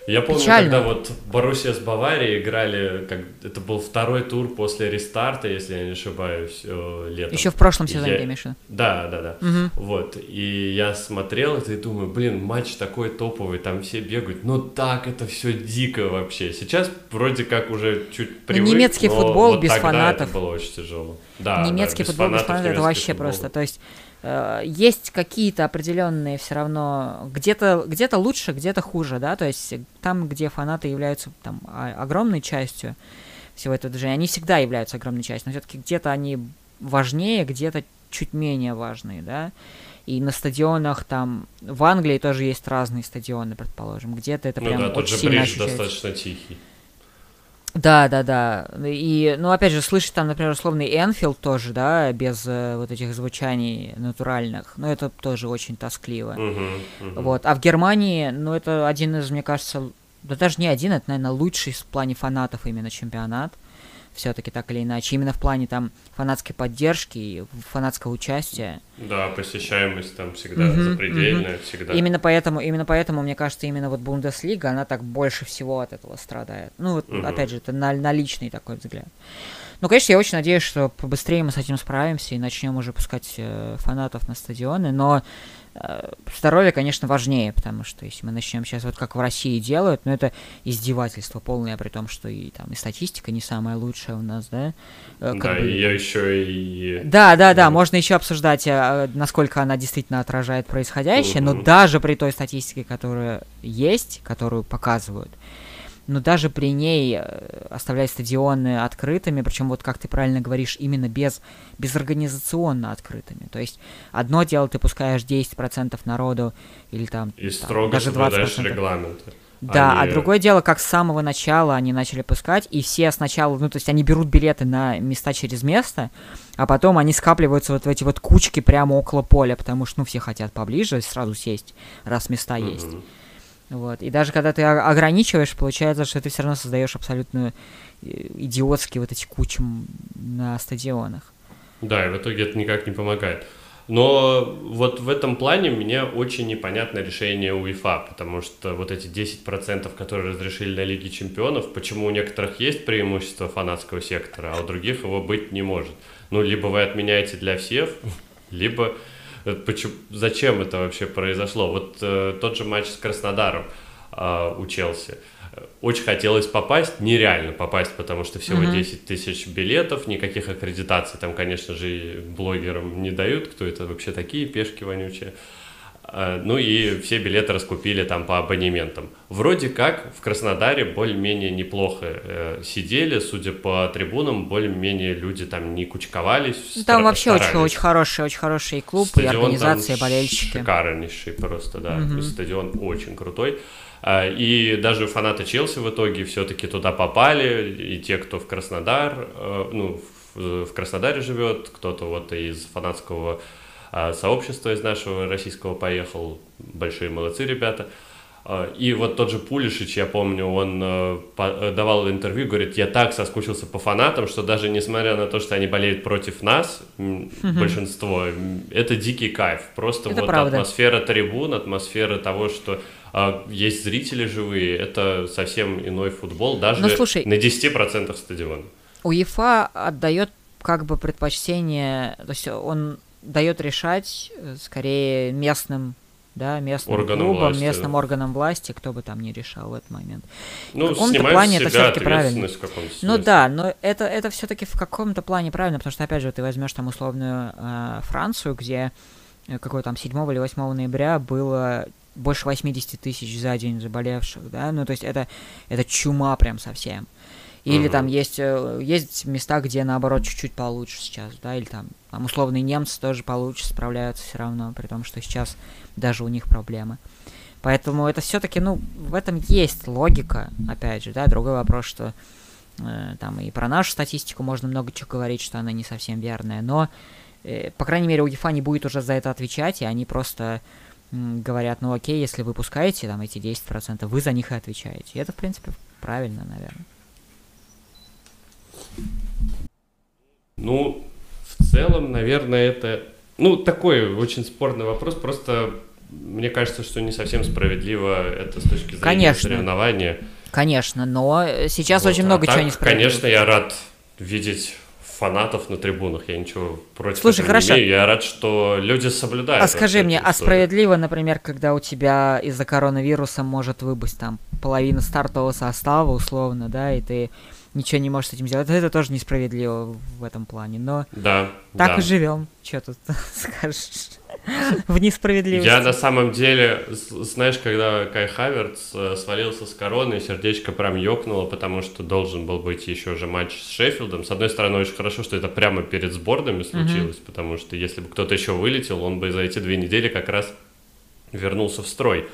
S5: Я помню, Печально. когда вот Боруссия с Баварией играли, как это был второй тур после рестарта, если я не ошибаюсь, э, летом.
S6: Еще в прошлом сезоне, я... имеешь
S5: Да, да, да. Угу. Вот, и я смотрел это и думаю, блин, матч такой топовый, там все бегают, но так это все дико вообще. Сейчас вроде как уже чуть привык,
S6: но немецкий
S5: но
S6: футбол
S5: вот
S6: без фанатов.
S5: это было очень тяжело. Да,
S6: немецкий
S5: да,
S6: футбол без
S5: фанатов
S6: это вообще
S5: футбол.
S6: просто, то есть Э, есть какие-то определенные все равно где-то где-то лучше, где-то хуже, да, то есть там, где фанаты являются там огромной частью всего этого движения, они всегда являются огромной частью, но все-таки где-то они важнее, где-то чуть менее важные, да. И на стадионах там в Англии тоже есть разные стадионы, предположим, где-то это
S5: ну
S6: прям
S5: да, тот же
S6: ощущается.
S5: достаточно тихий.
S6: Да, да, да. И, ну, опять же, слышать там, например, условный Энфилд тоже, да, без э, вот этих звучаний натуральных, ну, это тоже очень тоскливо.
S5: Uh-huh, uh-huh.
S6: Вот. А в Германии, ну, это один из, мне кажется, да даже не один, это, наверное, лучший в плане фанатов именно чемпионат. Все-таки так или иначе. Именно в плане там фанатской поддержки и фанатского участия.
S5: Да, посещаемость там всегда mm-hmm, запредельная, mm-hmm. всегда.
S6: Именно поэтому, именно поэтому, мне кажется, именно вот Бундеслига, она так больше всего от этого страдает. Ну, вот, mm-hmm. опять же, это на, на личный такой взгляд. Ну, конечно, я очень надеюсь, что побыстрее мы с этим справимся и начнем уже пускать э, фанатов на стадионы, но здоровье, конечно, важнее, потому что если мы начнем сейчас вот как в России делают, ну это издевательство полное, при том, что и там и статистика не самая лучшая у нас, да?
S5: Э, как да, бы... ее еще и...
S6: Да, да, да, можно еще обсуждать, э, насколько она действительно отражает происходящее, но даже при той статистике, которая есть, которую показывают, но даже при ней э, оставлять стадионы открытыми, причем вот как ты правильно говоришь, именно без, безорганизационно открытыми. То есть одно дело, ты пускаешь 10% народу или там,
S5: И
S6: там
S5: строго
S6: даже
S5: 20%. регламенты.
S6: Да, они... а другое дело, как с самого начала они начали пускать, и все сначала, ну, то есть они берут билеты на места через место, а потом они скапливаются вот в эти вот кучки прямо около поля, потому что, ну, все хотят поближе сразу сесть, раз места mm-hmm. есть. Вот. И даже когда ты ограничиваешь, получается, что ты все равно создаешь абсолютно э, идиотские вот эти кучи на стадионах.
S5: Да, и в итоге это никак не помогает. Но вот в этом плане мне очень непонятно решение УЕФА, потому что вот эти 10%, которые разрешили на Лиге Чемпионов, почему у некоторых есть преимущество фанатского сектора, а у других его быть не может. Ну, либо вы отменяете для всех, либо почему, зачем это вообще произошло? Вот э, тот же матч с Краснодаром э, у Челси. Очень хотелось попасть, нереально попасть, потому что всего mm-hmm. 10 тысяч билетов, никаких аккредитаций там, конечно же, блогерам не дают, кто это вообще такие пешки вонючие. Ну и все билеты раскупили там по абонементам. Вроде как в Краснодаре более-менее неплохо э, сидели, судя по трибунам, более-менее люди там не кучковались.
S6: Там вообще очень, очень хороший, очень хороший клуб стадион и организация, и болельщики.
S5: Шикарнейший просто, да. Угу. Стадион очень крутой. А, и даже фанаты Челси в итоге все-таки туда попали, и те, кто в Краснодар, э, ну, в Краснодаре живет, кто-то вот из фанатского а сообщество из нашего российского поехал. Большие молодцы ребята. А, и вот тот же Пулишич, я помню, он э, э, давал интервью, говорит, я так соскучился по фанатам, что даже несмотря на то, что они болеют против нас, большинство, это дикий кайф. Просто это вот правда. атмосфера трибун, атмосфера того, что а, есть зрители живые, это совсем иной футбол, даже
S6: Но, слушай,
S5: на 10% стадиона.
S6: УЕФА отдает как бы предпочтение, то есть он дает решать э, скорее местным да, местным
S5: органам
S6: клубам,
S5: власти,
S6: местным
S5: да.
S6: органам власти, кто бы там ни решал в этот момент.
S5: Ну, в каком-то плане это все-таки правильно.
S6: Ну да, но это, это все-таки в каком-то плане правильно, потому что, опять же, ты возьмешь там условную э, Францию, где э, какой там 7 или 8 ноября было больше 80 тысяч за день заболевших, да, ну то есть это, это чума прям совсем. Или угу. там есть, э, есть места, где наоборот чуть-чуть получше сейчас, да, или там, там условные немцы тоже получше справляются все равно, при том, что сейчас даже у них проблемы. Поэтому это все-таки, ну, в этом есть логика, опять же, да, другой вопрос, что э, там и про нашу статистику можно много чего говорить, что она не совсем верная, но, э, по крайней мере, у ЕФА не будет уже за это отвечать, и они просто э, говорят, ну окей, если вы пускаете там эти 10%, вы за них и отвечаете. И это, в принципе, правильно, наверное.
S5: Ну, в целом, наверное, это... Ну, такой очень спорный вопрос. Просто мне кажется, что не совсем справедливо это с точки зрения
S6: Конечно.
S5: соревнования.
S6: Конечно, но сейчас вот. очень много а чего так, несправедливого.
S5: Конечно, я рад видеть фанатов на трибунах. Я ничего против Слушай, этого хорошо. не имею. Я рад, что люди соблюдают.
S6: А скажи мне, а справедливо, например, когда у тебя из-за коронавируса может выбыть там половина стартового состава, условно, да, и ты ничего не можешь с этим сделать. Это тоже несправедливо в этом плане. Но
S5: да,
S6: так
S5: да.
S6: и живем. Что тут скажешь? в несправедливости.
S5: Я на самом деле, знаешь, когда Кай Хаверц э, свалился с короны, сердечко прям ёкнуло, потому что должен был быть еще же матч с Шеффилдом. С одной стороны, очень хорошо, что это прямо перед сборными случилось, mm-hmm. потому что если бы кто-то еще вылетел, он бы за эти две недели как раз вернулся в строй.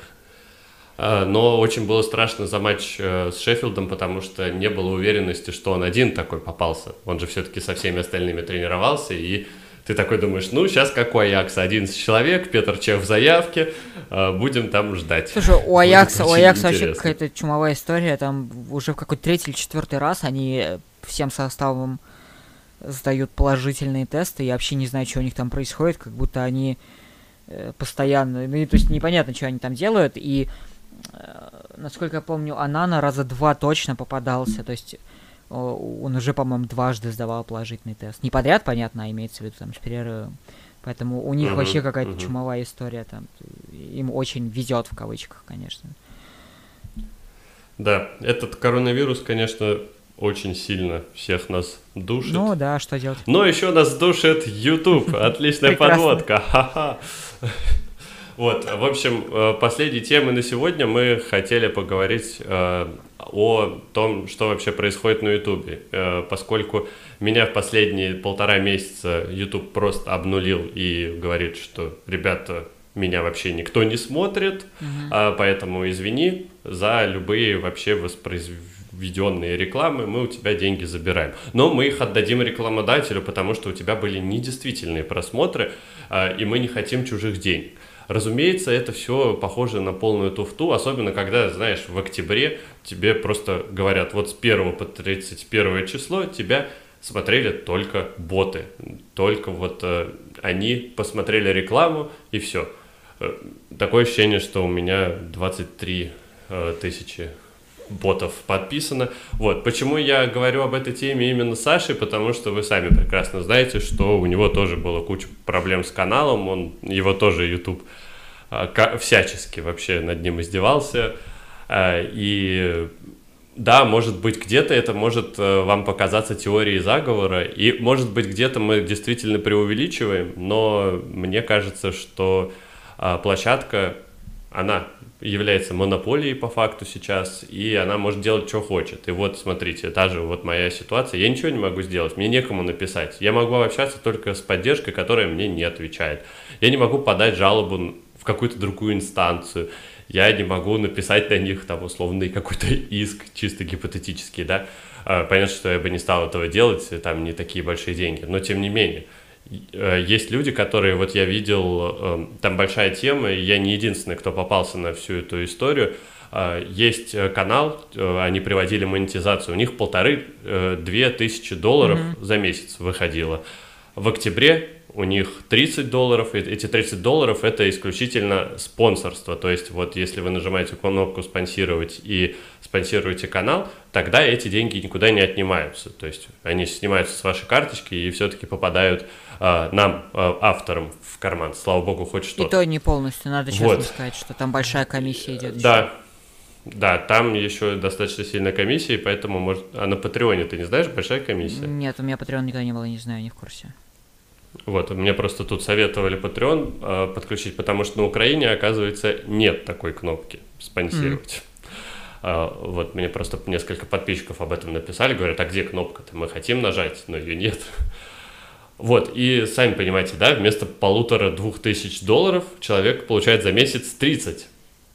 S5: А, но очень было страшно за матч э, с Шеффилдом, потому что не было уверенности, что он один такой попался. Он же все-таки со всеми остальными тренировался, и ты такой думаешь, ну, сейчас как у Аякса, 11 человек, Петр Чех в заявке, а, будем там ждать.
S6: Слушай, у Аякса, у Аякса вообще какая-то чумовая история, там уже в какой-то третий или четвертый раз они всем составом сдают положительные тесты, я вообще не знаю, что у них там происходит, как будто они э, постоянно, ну, то есть непонятно, что они там делают, и, э, насколько я помню, Анана раза два точно попадался, то есть он уже, по-моему, дважды сдавал положительный тест. Не подряд, понятно, а имеется в виду там с перерывом. Поэтому у них uh-huh, вообще какая-то uh-huh. чумовая история там. Им очень везет в кавычках, конечно.
S5: Да, этот коронавирус, конечно, очень сильно всех нас душит.
S6: Ну да, что делать?
S5: Но еще нас душит YouTube. Отличная подводка. Ха-ха. Вот, в общем, э, последней темы на сегодня мы хотели поговорить э, о том, что вообще происходит на YouTube, э, поскольку меня в последние полтора месяца YouTube просто обнулил и говорит, что ребята, меня вообще никто не смотрит, uh-huh. поэтому извини за любые вообще воспроизведенные рекламы, мы у тебя деньги забираем. Но мы их отдадим рекламодателю, потому что у тебя были недействительные просмотры, и мы не хотим чужих денег. Разумеется, это все похоже на полную туфту, особенно когда, знаешь, в октябре тебе просто говорят, вот с 1 по 31 число тебя смотрели только боты, только вот э, они посмотрели рекламу и все. Э, такое ощущение, что у меня 23 э, тысячи ботов подписано. Вот, почему я говорю об этой теме именно с Сашей, потому что вы сами прекрасно знаете, что у него тоже было куча проблем с каналом, он, его тоже YouTube а, всячески вообще над ним издевался, а, и да, может быть, где-то это может э, вам показаться теорией заговора, и может быть, где-то мы действительно преувеличиваем, но мне кажется, что а, площадка, она является монополией по факту сейчас, и она может делать, что хочет. И вот, смотрите, та же вот моя ситуация, я ничего не могу сделать, мне некому написать. Я могу общаться только с поддержкой, которая мне не отвечает. Я не могу подать жалобу в какую-то другую инстанцию. Я не могу написать на них там условный какой-то иск, чисто гипотетический, да. А, понятно, что я бы не стал этого делать, там не такие большие деньги, но тем не менее. Э, есть люди, которые, вот я видел, эм, там большая тема, и я не единственный, кто попался на всю эту историю. А, есть э, канал, э, они приводили монетизацию, у них полторы-две тысячи долларов mm-hmm. за месяц выходило. В октябре у них 30 долларов, и эти 30 долларов это исключительно спонсорство, то есть вот если вы нажимаете кнопку «Спонсировать» и спонсируете канал, тогда эти деньги никуда не отнимаются, то есть они снимаются с вашей карточки и все-таки попадают э, нам, э, авторам, в карман, слава богу, хоть что-то.
S6: И то не полностью, надо честно вот. сказать, что там большая комиссия идет.
S5: Да, да, там еще достаточно сильная комиссия, поэтому, может, а на Патреоне ты не знаешь, большая комиссия?
S6: Нет, у меня Патреон никогда не было, не знаю, не в курсе.
S5: Вот, мне просто тут советовали Patreon э, подключить, потому что на Украине, оказывается, нет такой кнопки спонсировать. Mm. Э, вот мне просто несколько подписчиков об этом написали, говорят, а где кнопка-то? Мы хотим нажать, но ее нет. Вот, и сами понимаете, да, вместо полутора-двух тысяч долларов человек получает за месяц 30.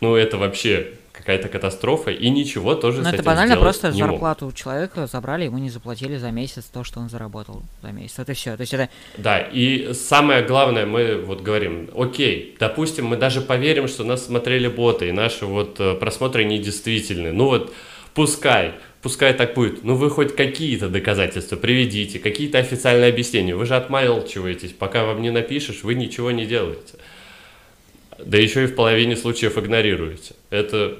S5: Ну, это вообще какая-то катастрофа, и ничего тоже Но
S6: ну, с это банально просто зарплату у человека забрали, ему не заплатили за месяц то, что он заработал за месяц. Это все. То есть это...
S5: Да, и самое главное, мы вот говорим, окей, допустим, мы даже поверим, что нас смотрели боты, и наши вот э, просмотры недействительны. Ну вот, пускай, пускай так будет, ну вы хоть какие-то доказательства приведите, какие-то официальные объяснения. Вы же отмалчиваетесь, пока вам не напишешь, вы ничего не делаете. Да еще и в половине случаев игнорируете. Это,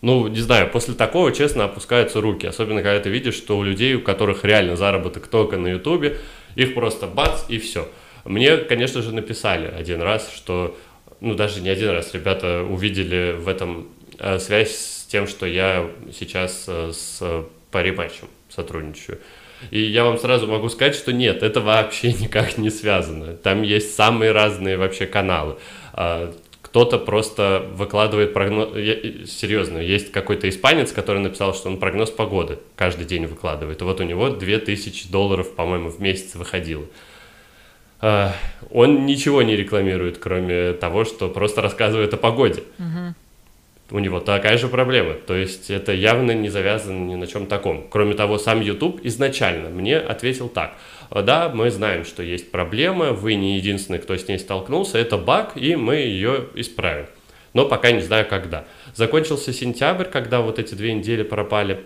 S5: ну, не знаю, после такого, честно, опускаются руки. Особенно, когда ты видишь, что у людей, у которых реально заработок только на Ютубе, их просто бац и все. Мне, конечно же, написали один раз, что, ну, даже не один раз, ребята увидели в этом э, связь тем, что я сейчас э, с париматчем сотрудничаю. И я вам сразу могу сказать, что нет, это вообще никак не связано. Там есть самые разные вообще каналы. А, кто-то просто выкладывает прогноз... Серьезно, есть какой-то испанец, который написал, что он прогноз погоды каждый день выкладывает. Вот у него 2000 долларов, по-моему, в месяц выходило. А, он ничего не рекламирует, кроме того, что просто рассказывает о погоде. Угу у него такая же проблема. То есть это явно не завязано ни на чем таком. Кроме того, сам YouTube изначально мне ответил так. Да, мы знаем, что есть проблема, вы не единственный, кто с ней столкнулся, это баг, и мы ее исправим. Но пока не знаю, когда. Закончился сентябрь, когда вот эти две недели пропали.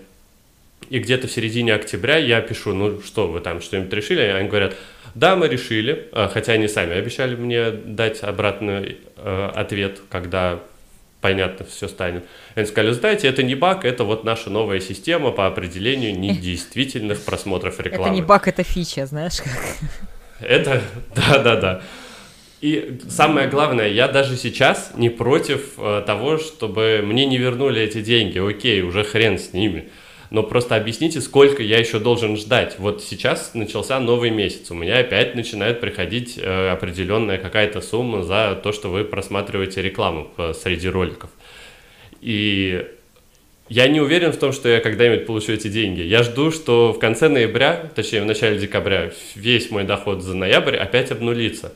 S5: И где-то в середине октября я пишу, ну что, вы там что-нибудь решили? Они говорят, да, мы решили, а, хотя они сами обещали мне дать обратный э, ответ, когда понятно все станет. Они сказали, знаете, это не баг, это вот наша новая система по определению недействительных просмотров рекламы.
S6: Это не баг, это фича, знаешь как.
S5: Это, да-да-да. И самое главное, я даже сейчас не против э, того, чтобы мне не вернули эти деньги. Окей, уже хрен с ними но просто объясните, сколько я еще должен ждать. Вот сейчас начался новый месяц, у меня опять начинает приходить э, определенная какая-то сумма за то, что вы просматриваете рекламу среди роликов. И я не уверен в том, что я когда-нибудь получу эти деньги. Я жду, что в конце ноября, точнее в начале декабря, весь мой доход за ноябрь опять обнулится.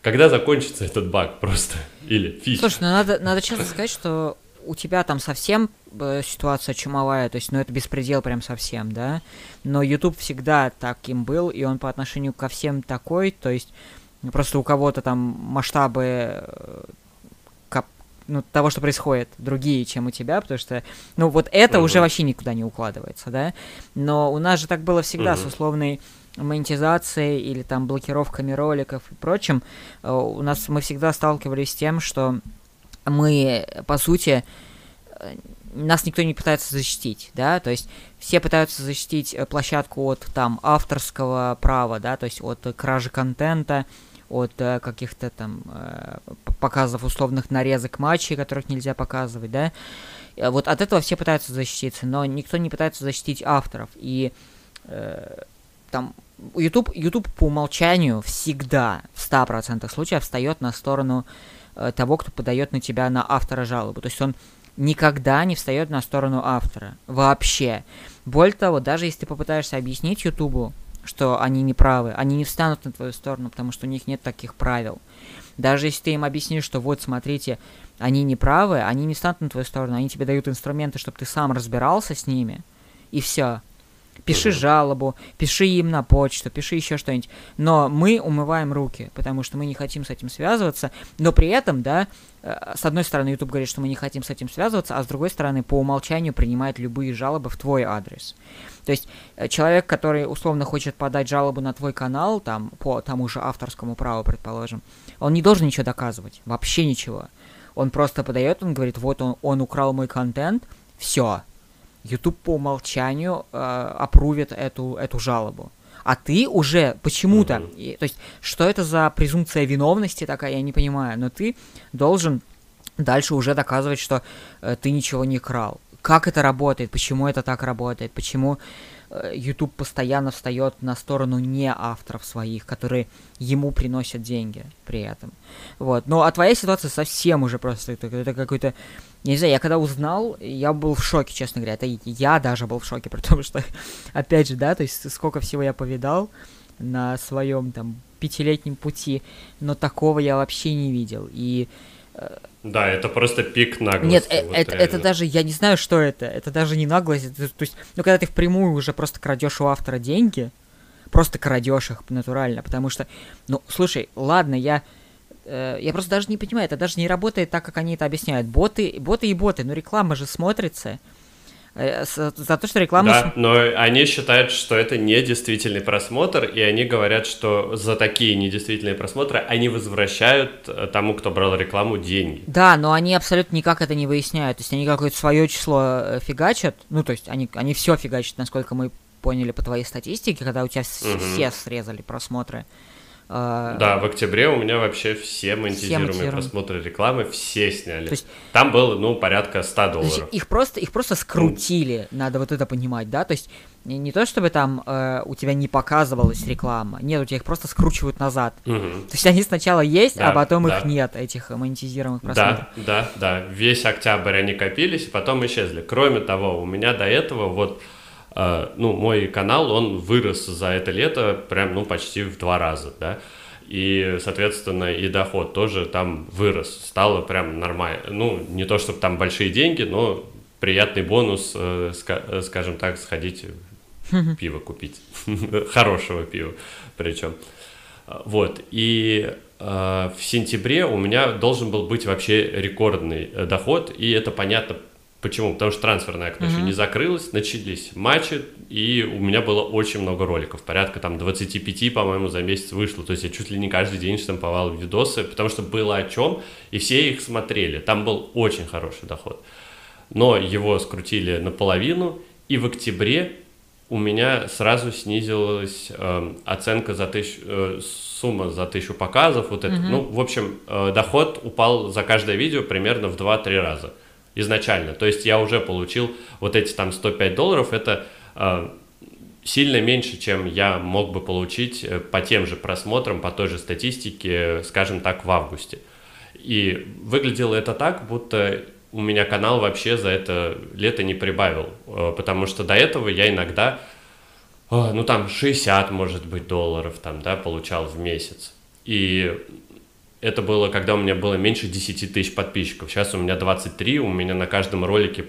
S5: Когда закончится этот баг просто? Или фич?
S6: Слушай, ну надо, надо честно сказать, что у тебя там совсем э, ситуация чумовая, то есть, ну, это беспредел прям совсем, да, но YouTube всегда таким был, и он по отношению ко всем такой, то есть, просто у кого-то там масштабы э, ну, того, что происходит, другие, чем у тебя, потому что, ну, вот это uh-huh. уже вообще никуда не укладывается, да, но у нас же так было всегда uh-huh. с условной монетизацией или там блокировками роликов и прочим, э, у нас мы всегда сталкивались с тем, что мы, по сути, э, нас никто не пытается защитить, да, то есть все пытаются защитить э, площадку от там авторского права, да, то есть от кражи контента, от э, каких-то там показов условных нарезок матчей, которых нельзя показывать, да. Вот от этого все пытаются защититься, но никто не пытается защитить авторов. И э, там YouTube, YouTube по умолчанию всегда в 100% случаев встает на сторону Э, того, кто подает на тебя на автора жалобу. То есть он никогда не встает на сторону автора. Вообще. Более того, даже если ты попытаешься объяснить Ютубу, что они не правы, они не встанут на твою сторону, потому что у них нет таких правил. Даже если ты им объяснишь, что вот, смотрите, они не правы, они не встанут на твою сторону, они тебе дают инструменты, чтобы ты сам разбирался с ними, и все. Пиши жалобу, пиши им на почту, пиши еще что-нибудь. Но мы умываем руки, потому что мы не хотим с этим связываться. Но при этом, да, э, с одной стороны, YouTube говорит, что мы не хотим с этим связываться, а с другой стороны, по умолчанию принимает любые жалобы в твой адрес. То есть э, человек, который условно хочет подать жалобу на твой канал, там, по тому же авторскому праву, предположим, он не должен ничего доказывать, вообще ничего. Он просто подает, он говорит, вот он, он украл мой контент, все, YouTube по умолчанию э, опрувит эту, эту жалобу. А ты уже почему-то, mm-hmm. то есть, что это за презумпция виновности такая, я не понимаю, но ты должен дальше уже доказывать, что э, ты ничего не крал. Как это работает, почему это так работает, почему э, YouTube постоянно встает на сторону не авторов своих, которые ему приносят деньги при этом. Вот. Ну, а твоя ситуация совсем уже просто, это, это какой-то не знаю, я когда узнал, я был в шоке, честно говоря. Это я даже был в шоке, потому что, опять же, да, то есть сколько всего я повидал на своем там пятилетнем пути, но такого я вообще не видел. И
S5: э, да, это просто пик наглости.
S6: Нет, э, вот это, это даже, я не знаю, что это. Это даже не наглость. Это, то есть, ну, когда ты впрямую уже просто крадешь у автора деньги, просто крадешь их натурально, потому что, ну, слушай, ладно, я Э, я просто даже не понимаю, это даже не работает так, как они это объясняют. Боты, боты и боты, но реклама же смотрится. Э, за то, что реклама...
S5: Да, но они считают, что это недействительный просмотр, и они говорят, что за такие недействительные просмотры они возвращают э, тому, кто брал рекламу, деньги.
S6: Да, но они абсолютно никак это не выясняют. То есть они какое-то свое число фигачат. Ну, то есть они, они все фигачат, насколько мы поняли по твоей статистике, когда у тебя угу. все срезали просмотры.
S5: А, да, в октябре у меня вообще все монетизируемые все просмотры рекламы все сняли. То есть, Там было, ну, порядка 100 долларов.
S6: их просто, их просто скрутили, ну, надо вот это понимать, да? То есть не, то, чтобы там э, у тебя не показывалась реклама, нет, у тебя их просто скручивают назад. Угу. То есть они сначала есть, а да, а потом да. их нет, этих монетизируемых просмотров.
S5: Да, да, да. Весь октябрь они копились, и потом исчезли. Кроме того, у меня до этого вот ну, мой канал, он вырос за это лето прям, ну, почти в два раза, да, и, соответственно, и доход тоже там вырос, стало прям нормально, ну, не то, чтобы там большие деньги, но приятный бонус, э, ска- скажем так, сходить пиво купить, хорошего пива причем. Вот, и э, в сентябре у меня должен был быть вообще рекордный э, доход, и это понятно Почему? Потому что трансферное окно mm-hmm. еще не закрылось, начались матчи, и у меня было очень много роликов, порядка там 25, по-моему, за месяц вышло. То есть я чуть ли не каждый день штамповал видосы, потому что было о чем, и все их смотрели. Там был очень хороший доход. Но его скрутили наполовину, и в октябре у меня сразу снизилась э, оценка за тысячу, э, сумма за тысячу показов, вот это. Mm-hmm. Ну, в общем, э, доход упал за каждое видео примерно в 2-3 раза изначально. То есть я уже получил вот эти там 105 долларов, это э, сильно меньше, чем я мог бы получить э, по тем же просмотрам, по той же статистике, скажем так, в августе. И выглядело это так, будто у меня канал вообще за это лето не прибавил, э, потому что до этого я иногда, э, ну там 60, может быть, долларов там, да, получал в месяц. И это было, когда у меня было меньше 10 тысяч подписчиков. Сейчас у меня 23, у меня на каждом ролике,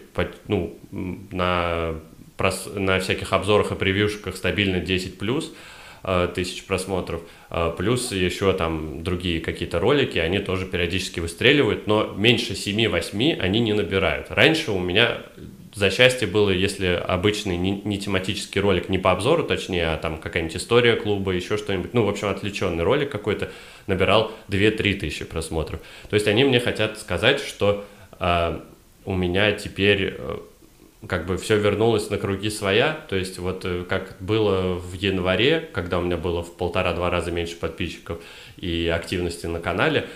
S5: ну, на, на всяких обзорах и превьюшках стабильно 10 плюс э, тысяч просмотров, э, плюс еще там другие какие-то ролики, они тоже периодически выстреливают, но меньше 7-8 они не набирают. Раньше у меня за счастье было, если обычный не, не тематический ролик, не по обзору, точнее, а там какая-нибудь история клуба, еще что-нибудь, ну, в общем, отвлеченный ролик какой-то, набирал 2-3 тысячи просмотров. То есть они мне хотят сказать, что э, у меня теперь э, как бы все вернулось на круги своя, то есть вот э, как было в январе, когда у меня было в полтора-два раза меньше подписчиков и активности на канале,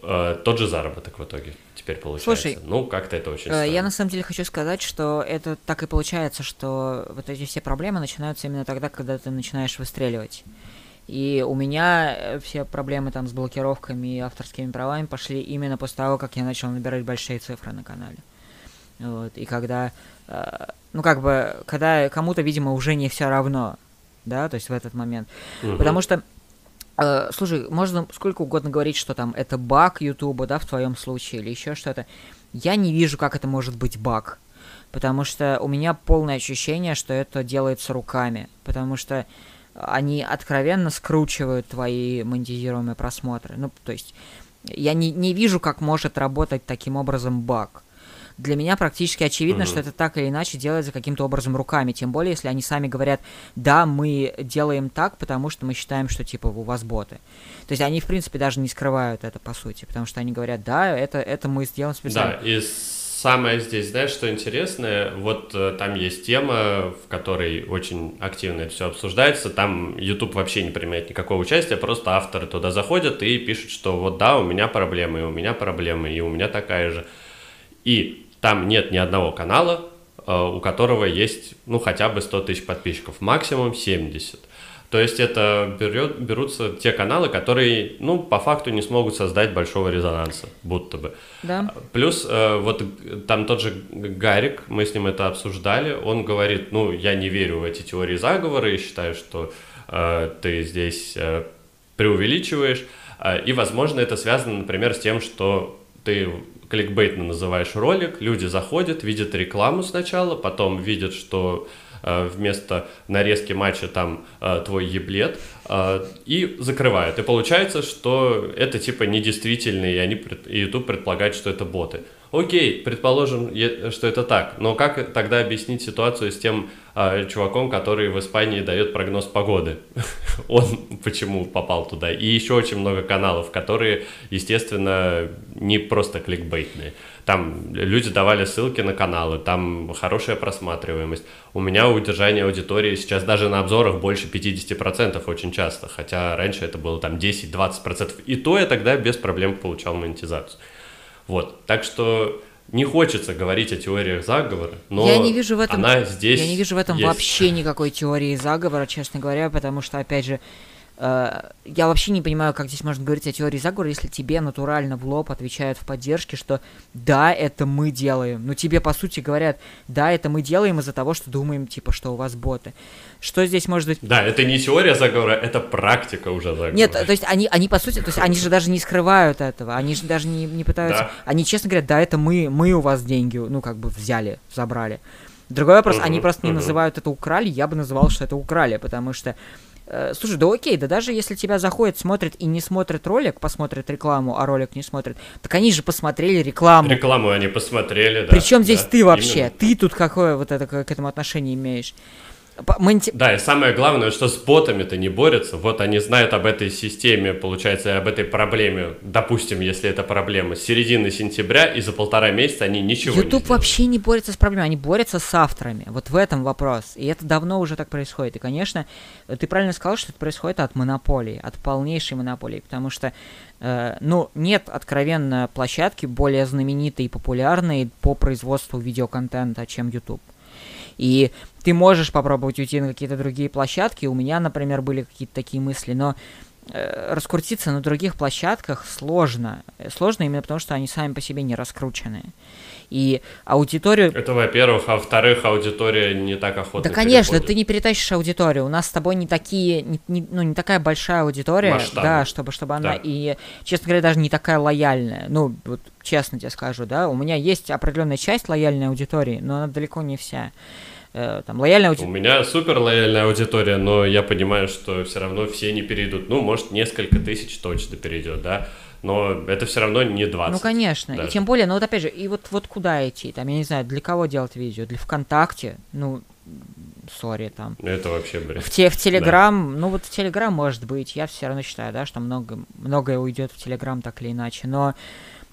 S5: тот же заработок в итоге теперь получается. Слушай, ну как-то это очень
S6: странно. Я на самом деле хочу сказать, что это так и получается, что вот эти все проблемы начинаются именно тогда, когда ты начинаешь выстреливать. И у меня э, все проблемы там с блокировками и авторскими правами пошли именно после того, как я начал набирать большие цифры на канале. Вот, и когда, э, ну как бы, когда кому-то, видимо, уже не все равно, да, то есть в этот момент. Угу. Потому что Uh, слушай, можно сколько угодно говорить, что там это баг Ютуба, да, в твоем случае, или еще что-то. Я не вижу, как это может быть баг. Потому что у меня полное ощущение, что это делается руками. Потому что они откровенно скручивают твои монетизируемые просмотры. Ну, то есть, я не, не вижу, как может работать таким образом баг для меня практически очевидно, mm-hmm. что это так или иначе делается каким-то образом руками. Тем более, если они сами говорят, да, мы делаем так, потому что мы считаем, что типа у вас боты. То есть они, в принципе, даже не скрывают это по сути, потому что они говорят, да, это, это мы сделаем специально.
S5: Да, и самое здесь, знаешь, что интересное, вот э, там есть тема, в которой очень активно это все обсуждается, там YouTube вообще не принимает никакого участия, просто авторы туда заходят и пишут, что вот да, у меня проблемы, и у меня проблемы, и у меня такая же. И там нет ни одного канала, э, у которого есть, ну, хотя бы 100 тысяч подписчиков, максимум 70. То есть это берет, берутся те каналы, которые, ну, по факту не смогут создать большого резонанса, будто бы.
S6: Да.
S5: Плюс э, вот там тот же Гарик, мы с ним это обсуждали, он говорит, ну, я не верю в эти теории заговора и считаю, что э, ты здесь э, преувеличиваешь. Э, и, возможно, это связано, например, с тем, что ты кликбейтно называешь ролик, люди заходят, видят рекламу сначала, потом видят, что э, вместо нарезки матча там э, твой еблет, э, и закрывают. И получается, что это типа недействительные, и они YouTube предполагает, что это боты. Окей, предположим, что это так, но как тогда объяснить ситуацию с тем э, чуваком, который в Испании дает прогноз погоды? Он почему попал туда? И еще очень много каналов, которые, естественно, не просто кликбейтные. Там люди давали ссылки на каналы, там хорошая просматриваемость. У меня удержание аудитории сейчас даже на обзорах больше 50% очень часто, хотя раньше это было там 10-20%. И то я тогда без проблем получал монетизацию. Вот, так что не хочется говорить о теориях заговора, но
S6: я не вижу в этом,
S5: она здесь
S6: Я не вижу в этом
S5: есть.
S6: вообще никакой теории заговора, честно говоря, потому что, опять же, я вообще не понимаю, как здесь можно говорить о теории заговора, если тебе натурально в лоб отвечают в поддержке, что да, это мы делаем. Ну, тебе, по сути, говорят, да, это мы делаем из-за того, что думаем, типа, что у вас боты. Что здесь может быть...
S5: Да, это не теория заговора, это практика уже заговора.
S6: Нет, то есть они, они по сути, то есть они же даже не скрывают этого, они же даже не, не пытаются... Да. Они честно говорят, да, это мы, мы у вас деньги, ну, как бы взяли, забрали. Другой вопрос, uh-huh, они просто uh-huh. не называют это украли, я бы называл, что это украли, потому что Э, слушай, да окей, да даже если тебя заходит, смотрит и не смотрит ролик, посмотрит рекламу, а ролик не смотрит, так они же посмотрели рекламу.
S5: Рекламу они посмотрели, да.
S6: Причем здесь
S5: да,
S6: ты вообще, именно. ты тут какое вот это к этому отношение имеешь?
S5: Монти... Да, и самое главное, что с ботами-то не борются. Вот они знают об этой системе, получается, об этой проблеме. Допустим, если это проблема с середины сентября, и за полтора месяца они ничего
S6: YouTube
S5: не
S6: YouTube вообще не борется с проблемой, они борются с авторами. Вот в этом вопрос. И это давно уже так происходит. И, конечно, ты правильно сказал, что это происходит от монополии, от полнейшей монополии, потому что э, ну, нет откровенно площадки более знаменитой и популярной по производству видеоконтента, чем YouTube. И ты можешь попробовать уйти на какие-то другие площадки. У меня, например, были какие-то такие мысли, но э, раскрутиться на других площадках сложно. Сложно именно потому, что они сами по себе не раскручены. И аудиторию...
S5: Это, во-первых. А во-вторых, аудитория не так охотно
S6: Да, конечно, переходит. ты не перетащишь аудиторию. У нас с тобой не такие... Не, не, ну, не такая большая аудитория. Масштабы. Да, чтобы, чтобы она... Да. И, честно говоря, даже не такая лояльная. Ну, вот честно тебе скажу, да. У меня есть определенная часть лояльной аудитории, но она далеко не вся.
S5: Э, там, лояльная аудитория. У меня супер лояльная аудитория, но я понимаю, что все равно все не перейдут. Ну, может, несколько тысяч точно перейдет, да но это все равно не 20.
S6: Ну, конечно. Даже. И тем более, ну вот опять же, и вот, вот куда идти? Там, я не знаю, для кого делать видео? Для ВКонтакте? Ну, сори, там.
S5: Это вообще бред.
S6: В, те, в Телеграм, да. ну вот в Телеграм может быть, я все равно считаю, да, что много, многое уйдет в Телеграм так или иначе, но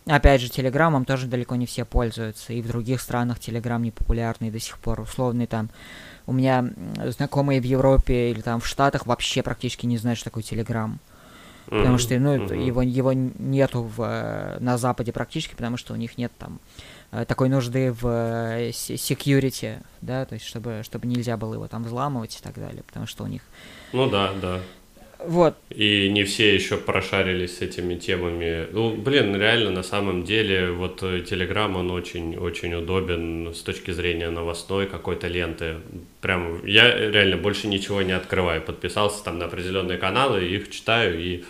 S6: Опять же, Телеграмом тоже далеко не все пользуются, и в других странах Телеграм не популярный до сих пор. Условный там, у меня знакомые в Европе или там в Штатах вообще практически не знают, что такое Телеграм. Mm-hmm. Потому что ну, mm-hmm. его, его нету в, э, на Западе практически, потому что у них нет там э, такой нужды в э, security, да, то есть чтобы, чтобы нельзя было его там взламывать и так далее, потому что у них...
S5: Ну да, да.
S6: Вот.
S5: И не все еще прошарились с этими темами. Ну, блин, реально, на самом деле, вот Telegram, он очень-очень удобен с точки зрения новостной какой-то ленты. Прям, я реально больше ничего не открываю. Подписался там на определенные каналы, их читаю и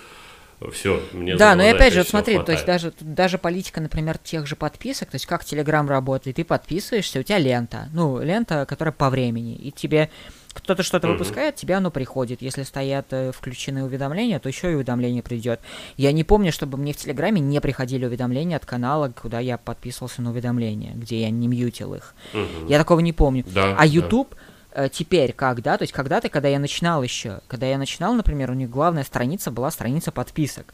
S5: все, мне
S6: Да, но и опять же, вот смотри, хватает. то есть даже, даже политика, например, тех же подписок, то есть как Telegram работает, ты подписываешься, у тебя лента, ну, лента, которая по времени, и тебе кто-то что-то mm-hmm. выпускает, тебе оно приходит. Если стоят э, включены уведомления, то еще и уведомление придет. Я не помню, чтобы мне в Телеграме не приходили уведомления от канала, куда я подписывался на уведомления, где я не мьютил их. Mm-hmm. Я такого не помню. Да, а YouTube да. Э, теперь как, да? То есть когда-то, когда я начинал еще, когда я начинал, например, у них главная страница была страница подписок.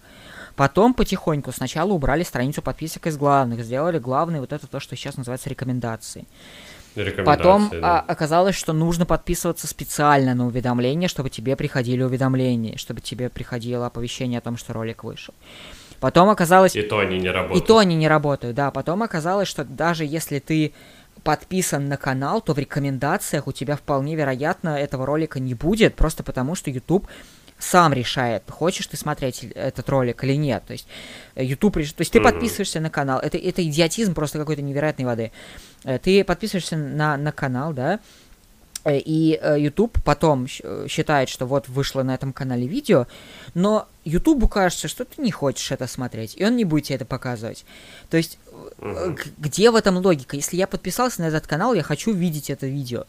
S6: Потом потихоньку сначала убрали страницу подписок из главных, сделали главный вот это то, что сейчас называется рекомендации. Потом да. а, оказалось, что нужно подписываться специально на уведомления, чтобы тебе приходили уведомления, чтобы тебе приходило оповещение о том, что ролик вышел. Потом оказалось...
S5: И то они не работают.
S6: И то они не работают, да. Потом оказалось, что даже если ты подписан на канал, то в рекомендациях у тебя вполне вероятно этого ролика не будет, просто потому что YouTube сам решает, хочешь ты смотреть этот ролик или нет. То есть э, YouTube решит, то есть ты mm-hmm. подписываешься на канал, это, это идиотизм просто какой-то невероятной воды. Э, ты подписываешься на, на канал, да, и YouTube потом считает, что вот вышло на этом канале видео, но YouTube кажется, что ты не хочешь это смотреть, и он не будет тебе это показывать. То есть, mm-hmm. где в этом логика? Если я подписался на этот канал, я хочу видеть это видео.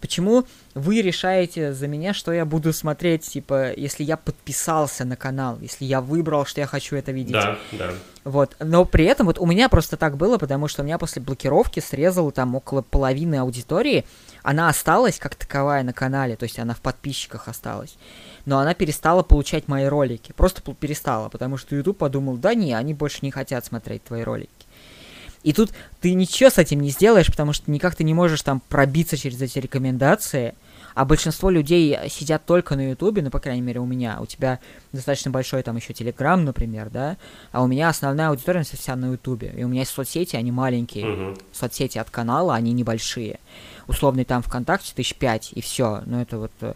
S6: Почему вы решаете за меня, что я буду смотреть, типа, если я подписался на канал, если я выбрал, что я хочу это видеть?
S5: Да, да.
S6: Вот, но при этом вот у меня просто так было, потому что у меня после блокировки срезало там около половины аудитории, она осталась как таковая на канале, то есть она в подписчиках осталась но она перестала получать мои ролики. Просто перестала, потому что YouTube подумал, да не, они больше не хотят смотреть твои ролики. И тут ты ничего с этим не сделаешь, потому что никак ты не можешь там пробиться через эти рекомендации, а большинство людей сидят только на Ютубе, ну, по крайней мере, у меня. У тебя достаточно большой там еще Телеграм, например, да, а у меня основная аудитория вся на Ютубе. И у меня есть соцсети, они маленькие. Uh-huh. Соцсети от канала, они небольшие. Условный там ВКонтакте тысяч пять, и все. Ну, это вот э,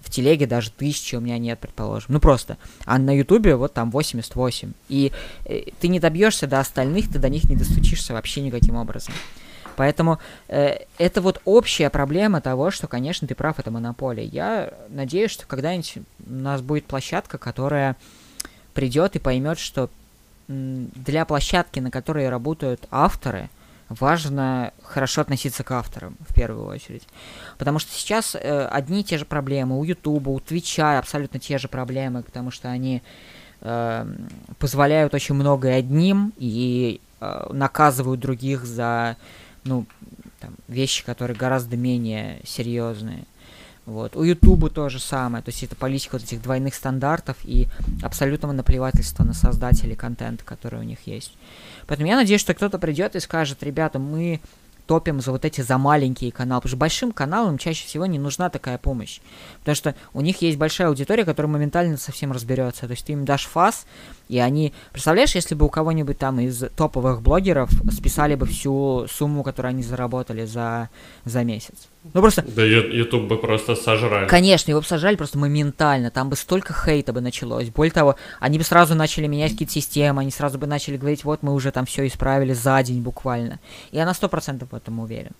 S6: в телеге даже тысячи у меня нет, предположим. Ну просто. А на ютубе вот там 88. И э, ты не добьешься до остальных, ты до них не достучишься вообще никаким образом. Поэтому э, это вот общая проблема того, что, конечно, ты прав, это монополия. Я надеюсь, что когда-нибудь у нас будет площадка, которая придет и поймет, что для площадки, на которой работают авторы, важно хорошо относиться к авторам в первую очередь. Потому что сейчас э, одни и те же проблемы у Ютуба, у Твича абсолютно те же проблемы, потому что они э, позволяют очень многое одним и э, наказывают других за ну, там, вещи, которые гораздо менее серьезные. Вот. У Ютуба то же самое, то есть это политика вот этих двойных стандартов и абсолютного наплевательства на создателей контента, который у них есть. Поэтому я надеюсь, что кто-то придет и скажет, ребята, мы топим за вот эти за маленькие каналы. Потому что большим каналам чаще всего не нужна такая помощь. Потому что у них есть большая аудитория, которая моментально совсем разберется. То есть ты им дашь фас, и они... Представляешь, если бы у кого-нибудь там из топовых блогеров списали бы всю сумму, которую они заработали за, за месяц. Ну просто...
S5: Да YouTube бы просто сожрали.
S6: Конечно, его бы сожрали просто моментально. Там бы столько хейта бы началось. Более того, они бы сразу начали менять какие-то системы, они сразу бы начали говорить, вот мы уже там все исправили за день буквально. Я на сто процентов в этом уверен.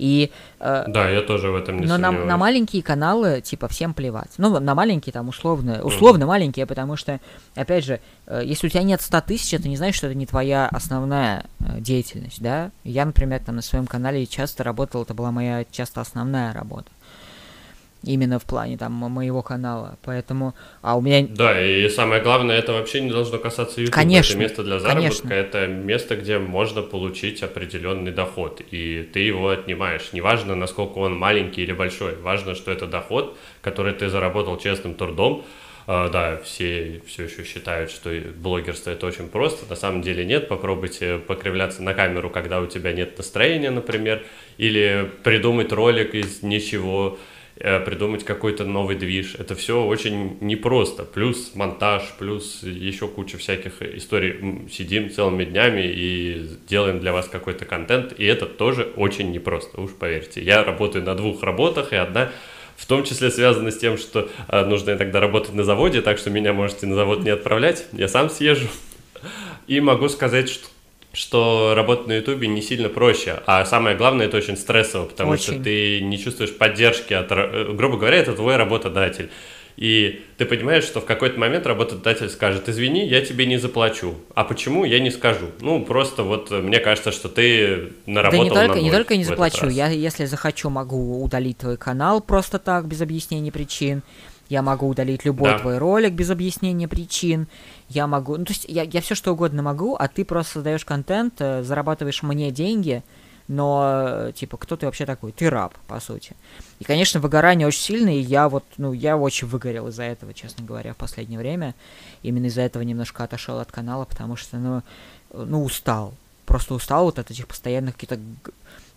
S6: И,
S5: э, да, я тоже в этом не
S6: Но на, на маленькие каналы, типа, всем плевать. Ну, на маленькие там условно, условно mm. маленькие, потому что, опять же, э, если у тебя нет 100 тысяч, это не значит, что это не твоя основная э, деятельность, да? Я, например, там на своем канале часто работал, это была моя часто основная работа именно в плане там моего канала, поэтому, а у меня...
S5: Да, и самое главное, это вообще не должно касаться YouTube.
S6: Конечно.
S5: Это место для заработка,
S6: конечно.
S5: это место, где можно получить определенный доход, и ты его отнимаешь. Неважно, насколько он маленький или большой, важно, что это доход, который ты заработал честным трудом, Uh, да, все все еще считают, что блогерство это очень просто. На самом деле нет. Попробуйте покривляться на камеру, когда у тебя нет настроения, например, или придумать ролик из ничего придумать какой-то новый движ. Это все очень непросто. Плюс монтаж, плюс еще куча всяких историй. Сидим целыми днями и делаем для вас какой-то контент, и это тоже очень непросто, уж поверьте. Я работаю на двух работах, и одна в том числе связана с тем, что э, нужно иногда работать на заводе, так что меня можете на завод не отправлять, я сам съезжу. И могу сказать, что что работать на Ютубе не сильно проще, а самое главное, это очень стрессово, потому очень. что ты не чувствуешь поддержки от, э, грубо говоря, это твой работодатель. И ты понимаешь, что в какой-то момент работодатель скажет, извини, я тебе не заплачу. А почему, я не скажу. Ну, просто вот мне кажется, что ты наработал
S6: Да не только,
S5: на
S6: не только не заплачу, я, если захочу, могу удалить твой канал просто так, без объяснения причин. Я могу удалить любой да. твой ролик без объяснения причин я могу, ну то есть я, я все что угодно могу, а ты просто создаешь контент, э, зарабатываешь мне деньги, но, э, типа, кто ты вообще такой? Ты раб, по сути. И, конечно, выгорание очень сильное, и я вот, ну, я очень выгорел из-за этого, честно говоря, в последнее время. Именно из-за этого немножко отошел от канала, потому что, ну, ну, устал. Просто устал вот от этих постоянных каких-то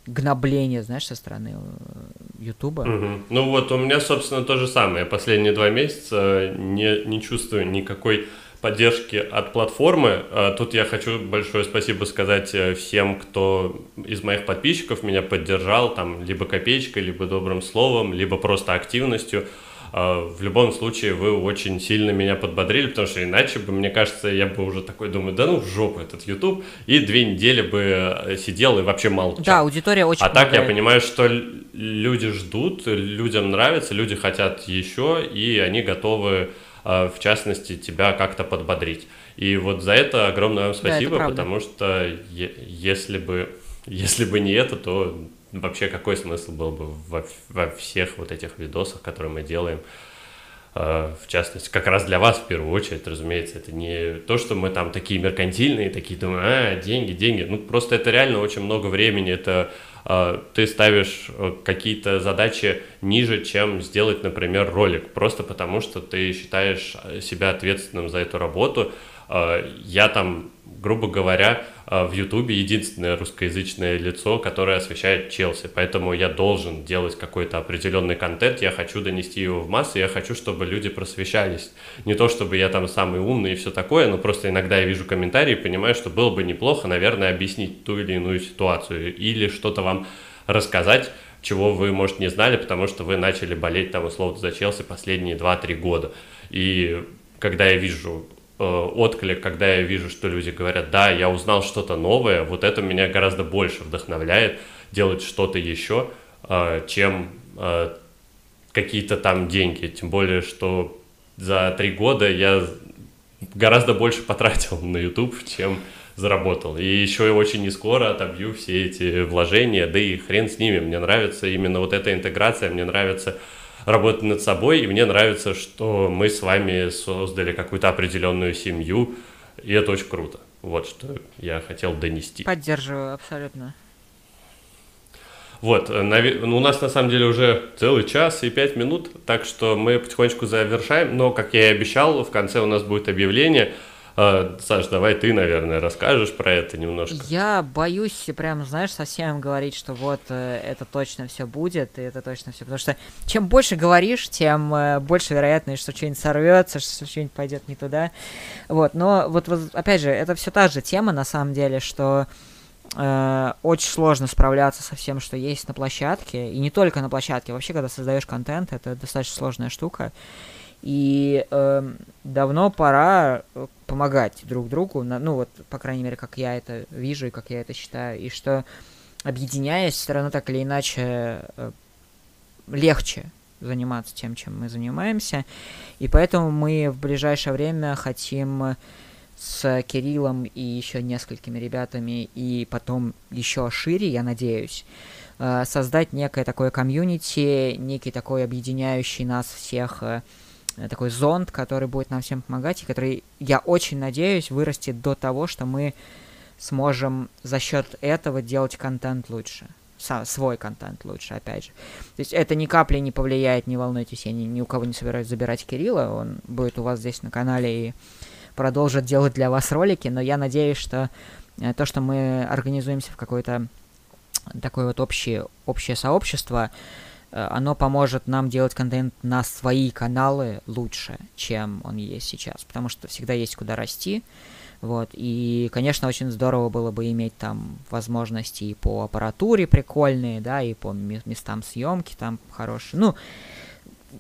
S6: гнобления, знаешь, со стороны э, Ютуба.
S5: Угу. Ну вот у меня, собственно, то же самое. Последние два месяца не, не чувствую никакой поддержки от платформы. А, тут я хочу большое спасибо сказать э, всем, кто из моих подписчиков меня поддержал, там, либо копеечкой, либо добрым словом, либо просто активностью. А, в любом случае, вы очень сильно меня подбодрили, потому что иначе бы, мне кажется, я бы уже такой думаю, да ну в жопу этот YouTube, и две недели бы э, сидел и вообще молчал.
S6: Да, аудитория очень
S5: А так я понимаю, что люди ждут, людям нравится, люди хотят еще, и они готовы а, в частности, тебя как-то подбодрить. И вот за это огромное вам спасибо, да, потому что если бы, если бы не это, то вообще какой смысл был бы во, во всех вот этих видосах, которые мы делаем, э, в частности, как раз для вас в первую очередь, разумеется, это не то, что мы там такие меркантильные, такие думаем, а, деньги, деньги, ну просто это реально очень много времени, это э, ты ставишь э, какие-то задачи ниже, чем сделать, например, ролик, просто потому что ты считаешь себя ответственным за эту работу, я там, грубо говоря, а, в Ютубе единственное русскоязычное лицо, которое освещает Челси. Поэтому я должен делать какой-то определенный контент, я хочу донести его в массы, я хочу, чтобы люди просвещались. Не то, чтобы я там самый умный и все такое, но просто иногда я вижу комментарии и понимаю, что было бы неплохо, наверное, объяснить ту или иную ситуацию или что-то вам рассказать, чего вы, может, не знали, потому что вы начали болеть там условно за Челси последние 2-3 года. И когда я вижу отклик, когда я вижу, что люди говорят, да, я узнал что-то новое, вот это меня гораздо больше вдохновляет делать что-то еще, э, чем э, какие-то там деньги. Тем более, что за три года я гораздо больше потратил на YouTube, чем заработал. И еще и очень не скоро отобью все эти вложения, да и хрен с ними. Мне нравится именно вот эта интеграция, мне нравится работать над собой, и мне нравится, что мы с вами создали какую-то определенную семью, и это очень круто. Вот что я хотел донести.
S6: Поддерживаю абсолютно.
S5: Вот, ну, у нас на самом деле уже целый час и пять минут, так что мы потихонечку завершаем, но, как я и обещал, в конце у нас будет объявление – а, Саш, давай ты, наверное, расскажешь про это немножко.
S6: Я боюсь прям, знаешь, совсем говорить, что вот э, это точно все будет, и это точно все. Потому что чем больше говоришь, тем э, больше вероятность, что что-нибудь сорвется, что что-нибудь пойдет не туда. Вот, но вот, вот опять же, это все та же тема, на самом деле, что э, очень сложно справляться со всем, что есть на площадке. И не только на площадке. Вообще, когда создаешь контент, это достаточно сложная штука. И э, давно пора э, помогать друг другу, ну вот, по крайней мере, как я это вижу и как я это считаю, и что объединяясь, все равно так или иначе э, легче заниматься тем, чем мы занимаемся. И поэтому мы в ближайшее время хотим с Кириллом и еще несколькими ребятами, и потом еще шире, я надеюсь, э, создать некое такое комьюнити, некий такой объединяющий нас всех Э, такой зонд, который будет нам всем помогать, и который, я очень надеюсь, вырастет до того, что мы сможем за счет этого делать контент лучше. Сам, свой контент лучше, опять же. То есть это ни капли не повлияет, не волнуйтесь, я ни, ни у кого не собираюсь забирать Кирилла, он будет у вас здесь на канале и продолжит делать для вас ролики, но я надеюсь, что э, то, что мы организуемся в какое-то такое вот общее, общее сообщество, Э, оно поможет нам делать контент на свои каналы лучше, чем он есть сейчас, потому что всегда есть куда расти. Вот, и, конечно, очень здорово было бы иметь там возможности и по аппаратуре прикольные, да, и по местам съемки там хорошие. Ну,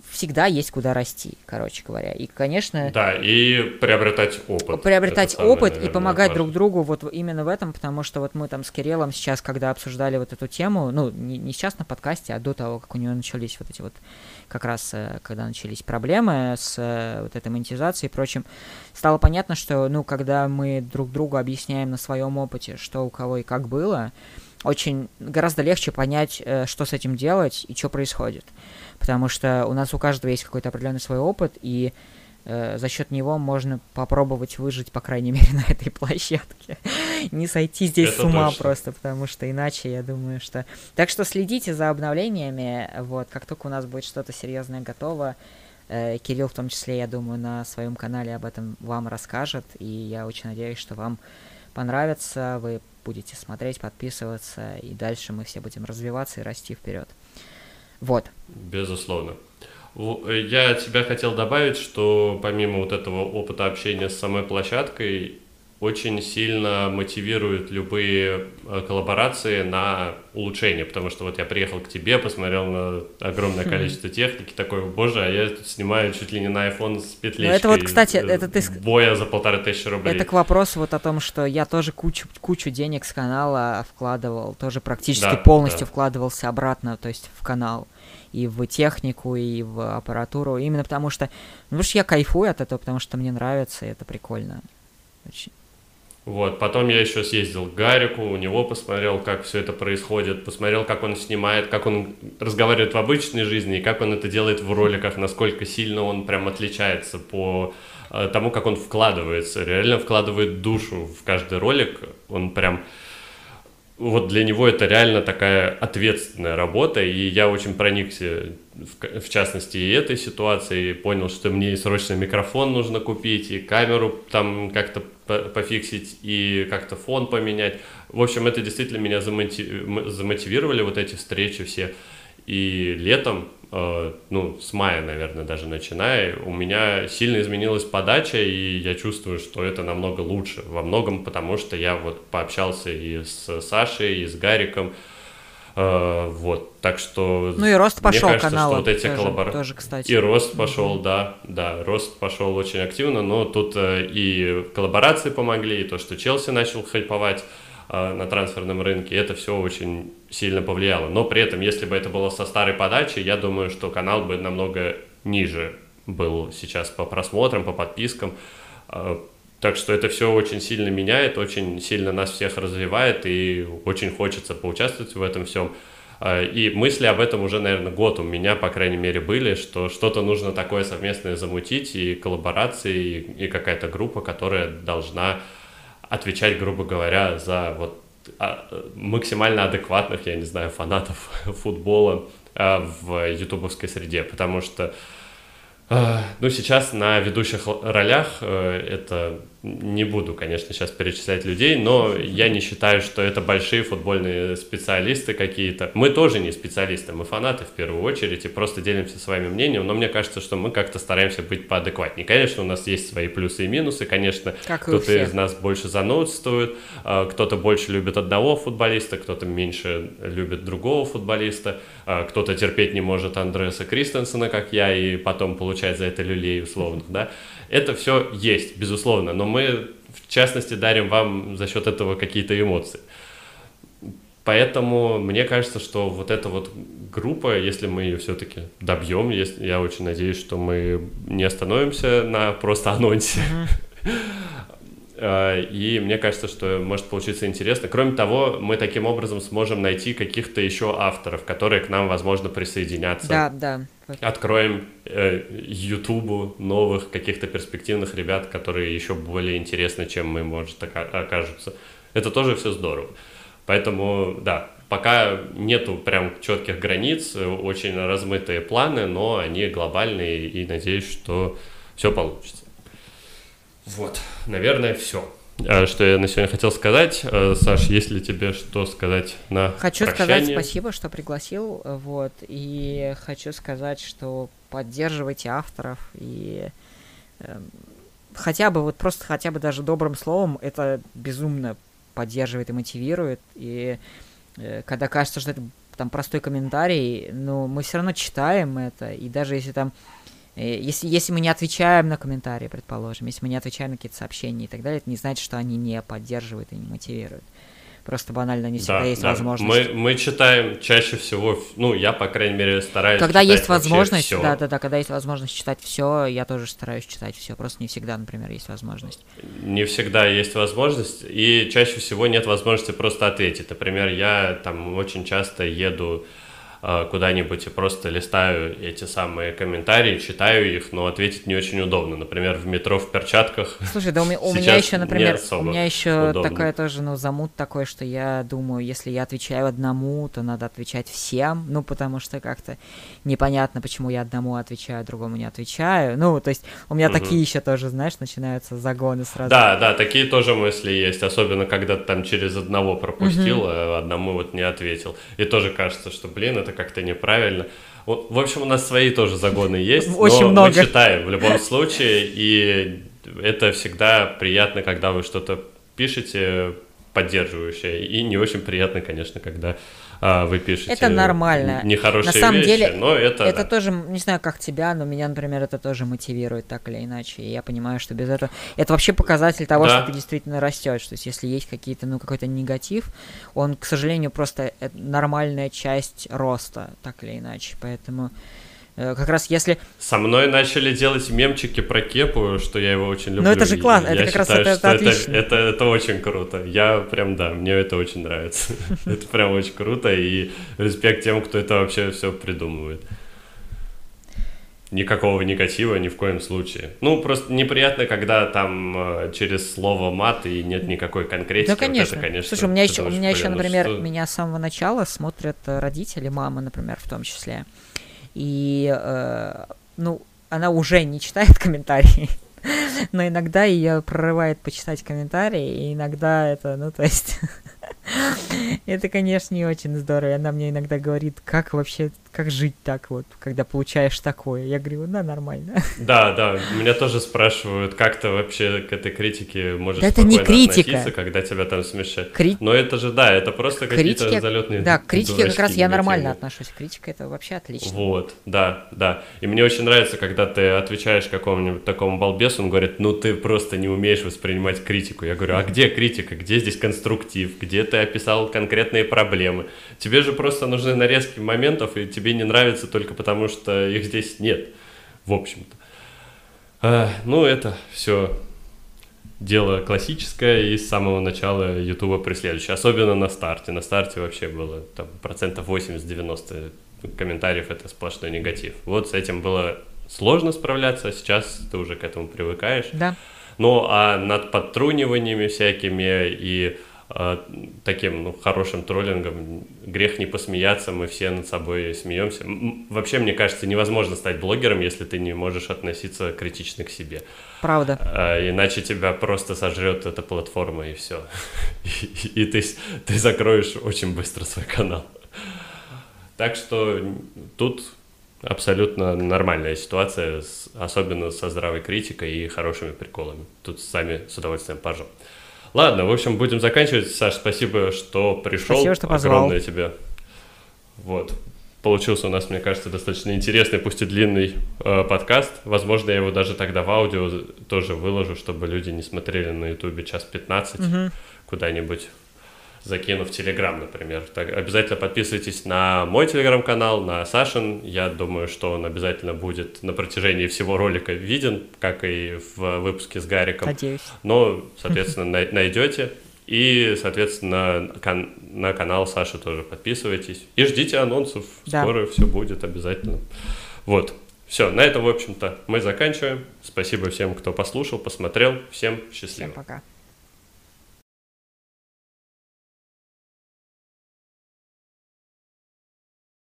S6: всегда есть куда расти, короче говоря. И, конечно...
S5: Да, и приобретать опыт.
S6: Приобретать самое, опыт наверное, и помогать важно. друг другу вот именно в этом, потому что вот мы там с Кириллом сейчас, когда обсуждали вот эту тему, ну, не, не сейчас на подкасте, а до того, как у него начались вот эти вот, как раз, э, когда начались проблемы с э, вот этой монетизацией и прочим, стало понятно, что, ну, когда мы друг другу объясняем на своем опыте, что у кого и как было, очень гораздо легче понять, э, что с этим делать и что происходит потому что у нас у каждого есть какой-то определенный свой опыт, и э, за счет него можно попробовать выжить, по крайней мере, на этой площадке. Не сойти здесь Это с ума точно. просто, потому что иначе, я думаю, что... Так что следите за обновлениями, вот, как только у нас будет что-то серьезное готово, э, Кирилл в том числе, я думаю, на своем канале об этом вам расскажет, и я очень надеюсь, что вам понравится, вы будете смотреть, подписываться, и дальше мы все будем развиваться и расти вперед. Вот.
S5: Безусловно. Я от тебя хотел добавить, что помимо вот этого опыта общения с самой площадкой, очень сильно мотивируют любые э, коллаборации на улучшение, потому что вот я приехал к тебе, посмотрел на огромное количество техники, такой, боже, а я тут снимаю чуть ли не на iPhone с петлей. Ну,
S6: это вот, кстати, это ты...
S5: Боя за полторы тысячи рублей.
S6: Это к вопросу вот о том, что я тоже кучу, кучу денег с канала вкладывал, тоже практически да, полностью да. вкладывался обратно, то есть в канал и в технику, и в аппаратуру, именно потому что, ну, потому что я кайфую от этого, потому что мне нравится, и это прикольно. Очень.
S5: Вот, потом я еще съездил к Гарику, у него посмотрел, как все это происходит, посмотрел, как он снимает, как он разговаривает в обычной жизни, и как он это делает в роликах, насколько сильно он прям отличается по э, тому, как он вкладывается, реально вкладывает душу в каждый ролик, он прям вот для него это реально такая ответственная работа, и я очень проникся, в, в частности, и этой ситуацией, и понял, что мне срочно микрофон нужно купить, и камеру там как-то пофиксить, и как-то фон поменять. В общем, это действительно меня замотивировали, вот эти встречи все. И летом Э, ну, с мая, наверное, даже начиная, у меня сильно изменилась подача, и я чувствую, что это намного лучше. Во многом потому, что я вот пообщался и с Сашей, и с Гариком, вот, так что...
S6: Ну и рост пошел
S5: мне кажется,
S6: канала.
S5: Что вот эти
S6: тоже,
S5: коллабора...
S6: тоже, кстати.
S5: И рост пошел, mm-hmm. да, да, рост пошел очень активно, но тут uh, и коллаборации помогли, и то, что Челси начал хайповать, а, на трансферном рынке, это все очень сильно повлияло. Но при этом, если бы это было со старой подачи, я думаю, что канал бы намного ниже был сейчас по просмотрам, по подпискам. Так что это все очень сильно меняет, очень сильно нас всех развивает, и очень хочется поучаствовать в этом всем. А, и мысли об этом уже, наверное, год у меня, по крайней мере, были, что что-то нужно такое совместное замутить, и коллаборации, и, и какая-то группа, которая должна отвечать, грубо говоря, за вот а, максимально адекватных, я не знаю, фанатов футбола а, в ютубовской среде, потому что ну, сейчас на ведущих ролях э, это не буду, конечно, сейчас перечислять людей, но я не считаю, что это большие футбольные специалисты какие-то. Мы тоже не специалисты, мы фанаты в первую очередь и просто делимся своим мнением, но мне кажется, что мы как-то стараемся быть поадекватнее. Конечно, у нас есть свои плюсы и минусы, конечно, кто-то из нас больше занудствует, кто-то больше любит одного футболиста, кто-то меньше любит другого футболиста, кто-то терпеть не может Андреса Кристенсена, как я, и потом получать за это люлей условно, да. Это все есть, безусловно, но мы, в частности, дарим вам за счет этого какие-то эмоции. Поэтому мне кажется, что вот эта вот группа, если мы ее все-таки добьем, если, я очень надеюсь, что мы не остановимся на просто анонсе, А, и мне кажется, что может получиться интересно. Кроме того, мы таким образом сможем найти каких-то еще авторов, которые к нам, возможно, присоединятся.
S6: Да, да.
S5: Откроем э, Ютубу новых каких-то перспективных ребят, которые еще более интересны, чем мы, может, окажутся. Это тоже все здорово. Поэтому, да, пока нету прям четких границ, очень размытые планы, но они глобальные, и надеюсь, что все получится. Вот, наверное, все. А, что я на сегодня хотел сказать. А, Саш, есть ли тебе что сказать на
S6: Хочу
S5: прощание?
S6: сказать спасибо, что пригласил, вот, и хочу сказать, что поддерживайте авторов и э, хотя бы вот просто хотя бы даже добрым словом это безумно поддерживает и мотивирует, и э, когда кажется, что это там простой комментарий, но мы все равно читаем это, и даже если там Э, если, если мы не отвечаем на комментарии, предположим, если мы не отвечаем на какие-то сообщения и так далее, это не значит, что они не поддерживают и не мотивируют. Просто банально не всегда да, есть да. возможность.
S5: Мы, мы читаем чаще всего, ну, я, по крайней мере, стараюсь
S6: Когда есть возможность, да, да, да, когда есть возможность читать все, я тоже стараюсь читать все. Просто не всегда, например, есть возможность.
S5: Не всегда есть возможность, и чаще всего нет возможности просто ответить. Например, я там очень часто еду Э, куда-нибудь и просто листаю эти самые комментарии, читаю их, но ответить не очень удобно. Например, в метро в перчатках.
S6: Слушай, да у меня, у меня еще, например, у меня еще удобно. такая тоже, ну, замут такой, что я думаю, если я отвечаю одному, то надо отвечать всем, ну, потому что как-то непонятно, почему я одному отвечаю, другому не отвечаю. Ну, то есть у меня угу. такие еще тоже, знаешь, начинаются загоны сразу.
S5: Да, да, такие тоже мысли есть, особенно когда ты там через одного пропустил, угу. а одному вот не ответил. И тоже кажется, что, блин, это как-то неправильно. В общем, у нас свои тоже загоны есть, Очень но много. мы читаем в любом случае, и это всегда приятно, когда вы что-то пишете поддерживающее, и не очень приятно, конечно, когда а, вы пишете.
S6: Это нормально.
S5: Нехорошие
S6: На самом
S5: вещи,
S6: деле,
S5: но это...
S6: Это да. тоже, не знаю, как тебя, но меня, например, это тоже мотивирует так или иначе. И я понимаю, что без этого... Это вообще показатель того, да. что ты действительно растешь. То есть, если есть какие-то, ну, какой-то негатив, он, к сожалению, просто нормальная часть роста, так или иначе. Поэтому Э, как раз если...
S5: Со мной начали делать мемчики про Кепу, что я его очень люблю.
S6: Ну это же классно, это как
S5: считаю,
S6: раз это, это
S5: отлично. Это, это, это очень круто. Я прям, да, мне это очень нравится. это прям очень круто, и респект тем, кто это вообще все придумывает. Никакого негатива ни в коем случае. Ну, просто неприятно, когда там э, через слово мат и нет никакой конкретики.
S6: Да, конечно. Вот это, конечно Слушай, у меня еще, у меня еще например, что... меня с самого начала смотрят родители, мамы, например, в том числе и, э, ну, она уже не читает комментарии, но иногда ее прорывает почитать комментарии, и иногда это, ну, то есть, это, конечно, не очень здорово, она мне иногда говорит, как вообще как жить так вот, когда получаешь такое? Я говорю, да, нормально.
S5: Да, да, меня тоже спрашивают, как ты вообще к этой критике можешь
S6: да это не критика.
S5: когда тебя там смешают. Кри... Но это же, да, это просто какие-то критики... залетные
S6: Да, к критике как раз я нормально отношусь. Критика это вообще отлично.
S5: Вот, да, да. И мне очень нравится, когда ты отвечаешь какому-нибудь такому балбесу, он говорит, ну ты просто не умеешь воспринимать критику. Я говорю, а где критика? Где здесь конструктив? Где ты описал конкретные проблемы? Тебе же просто нужны нарезки моментов, и тебе не нравится только потому, что их здесь нет, в общем-то. А, ну, это все дело классическое и с самого начала Ютуба преследующее, особенно на старте. На старте вообще было там, процентов 80-90 комментариев это сплошной негатив. Вот с этим было сложно справляться, а сейчас ты уже к этому привыкаешь.
S6: Да.
S5: Ну, а над подтруниваниями всякими и таким ну, хорошим троллингом. Грех не посмеяться, мы все над собой смеемся. Вообще, мне кажется, невозможно стать блогером, если ты не можешь относиться критично к себе.
S6: Правда.
S5: А, иначе тебя просто сожрет эта платформа и все. И, и ты, ты закроешь очень быстро свой канал. Так что тут абсолютно нормальная ситуация, особенно со здравой критикой и хорошими приколами. Тут сами с удовольствием поржем. Ладно, в общем, будем заканчивать. Саш, спасибо, что пришел.
S6: Спасибо, что позвал.
S5: Огромное тебе. Вот. Получился у нас, мне кажется, достаточно интересный, пусть и длинный э, подкаст. Возможно, я его даже тогда в аудио тоже выложу, чтобы люди не смотрели на ютубе час 15 угу. куда-нибудь закину в Телеграм, например. Так, обязательно подписывайтесь на мой Телеграм-канал, на Сашин. Я думаю, что он обязательно будет на протяжении всего ролика виден, как и в выпуске с Гариком.
S6: Надеюсь.
S5: Но, соответственно, найдете. И, соответственно, кан на канал Саши тоже подписывайтесь. И ждите анонсов. Да. Скоро все будет обязательно. Вот. Все, на этом, в общем-то, мы заканчиваем. Спасибо всем, кто послушал, посмотрел. Всем счастливо.
S6: Всем пока.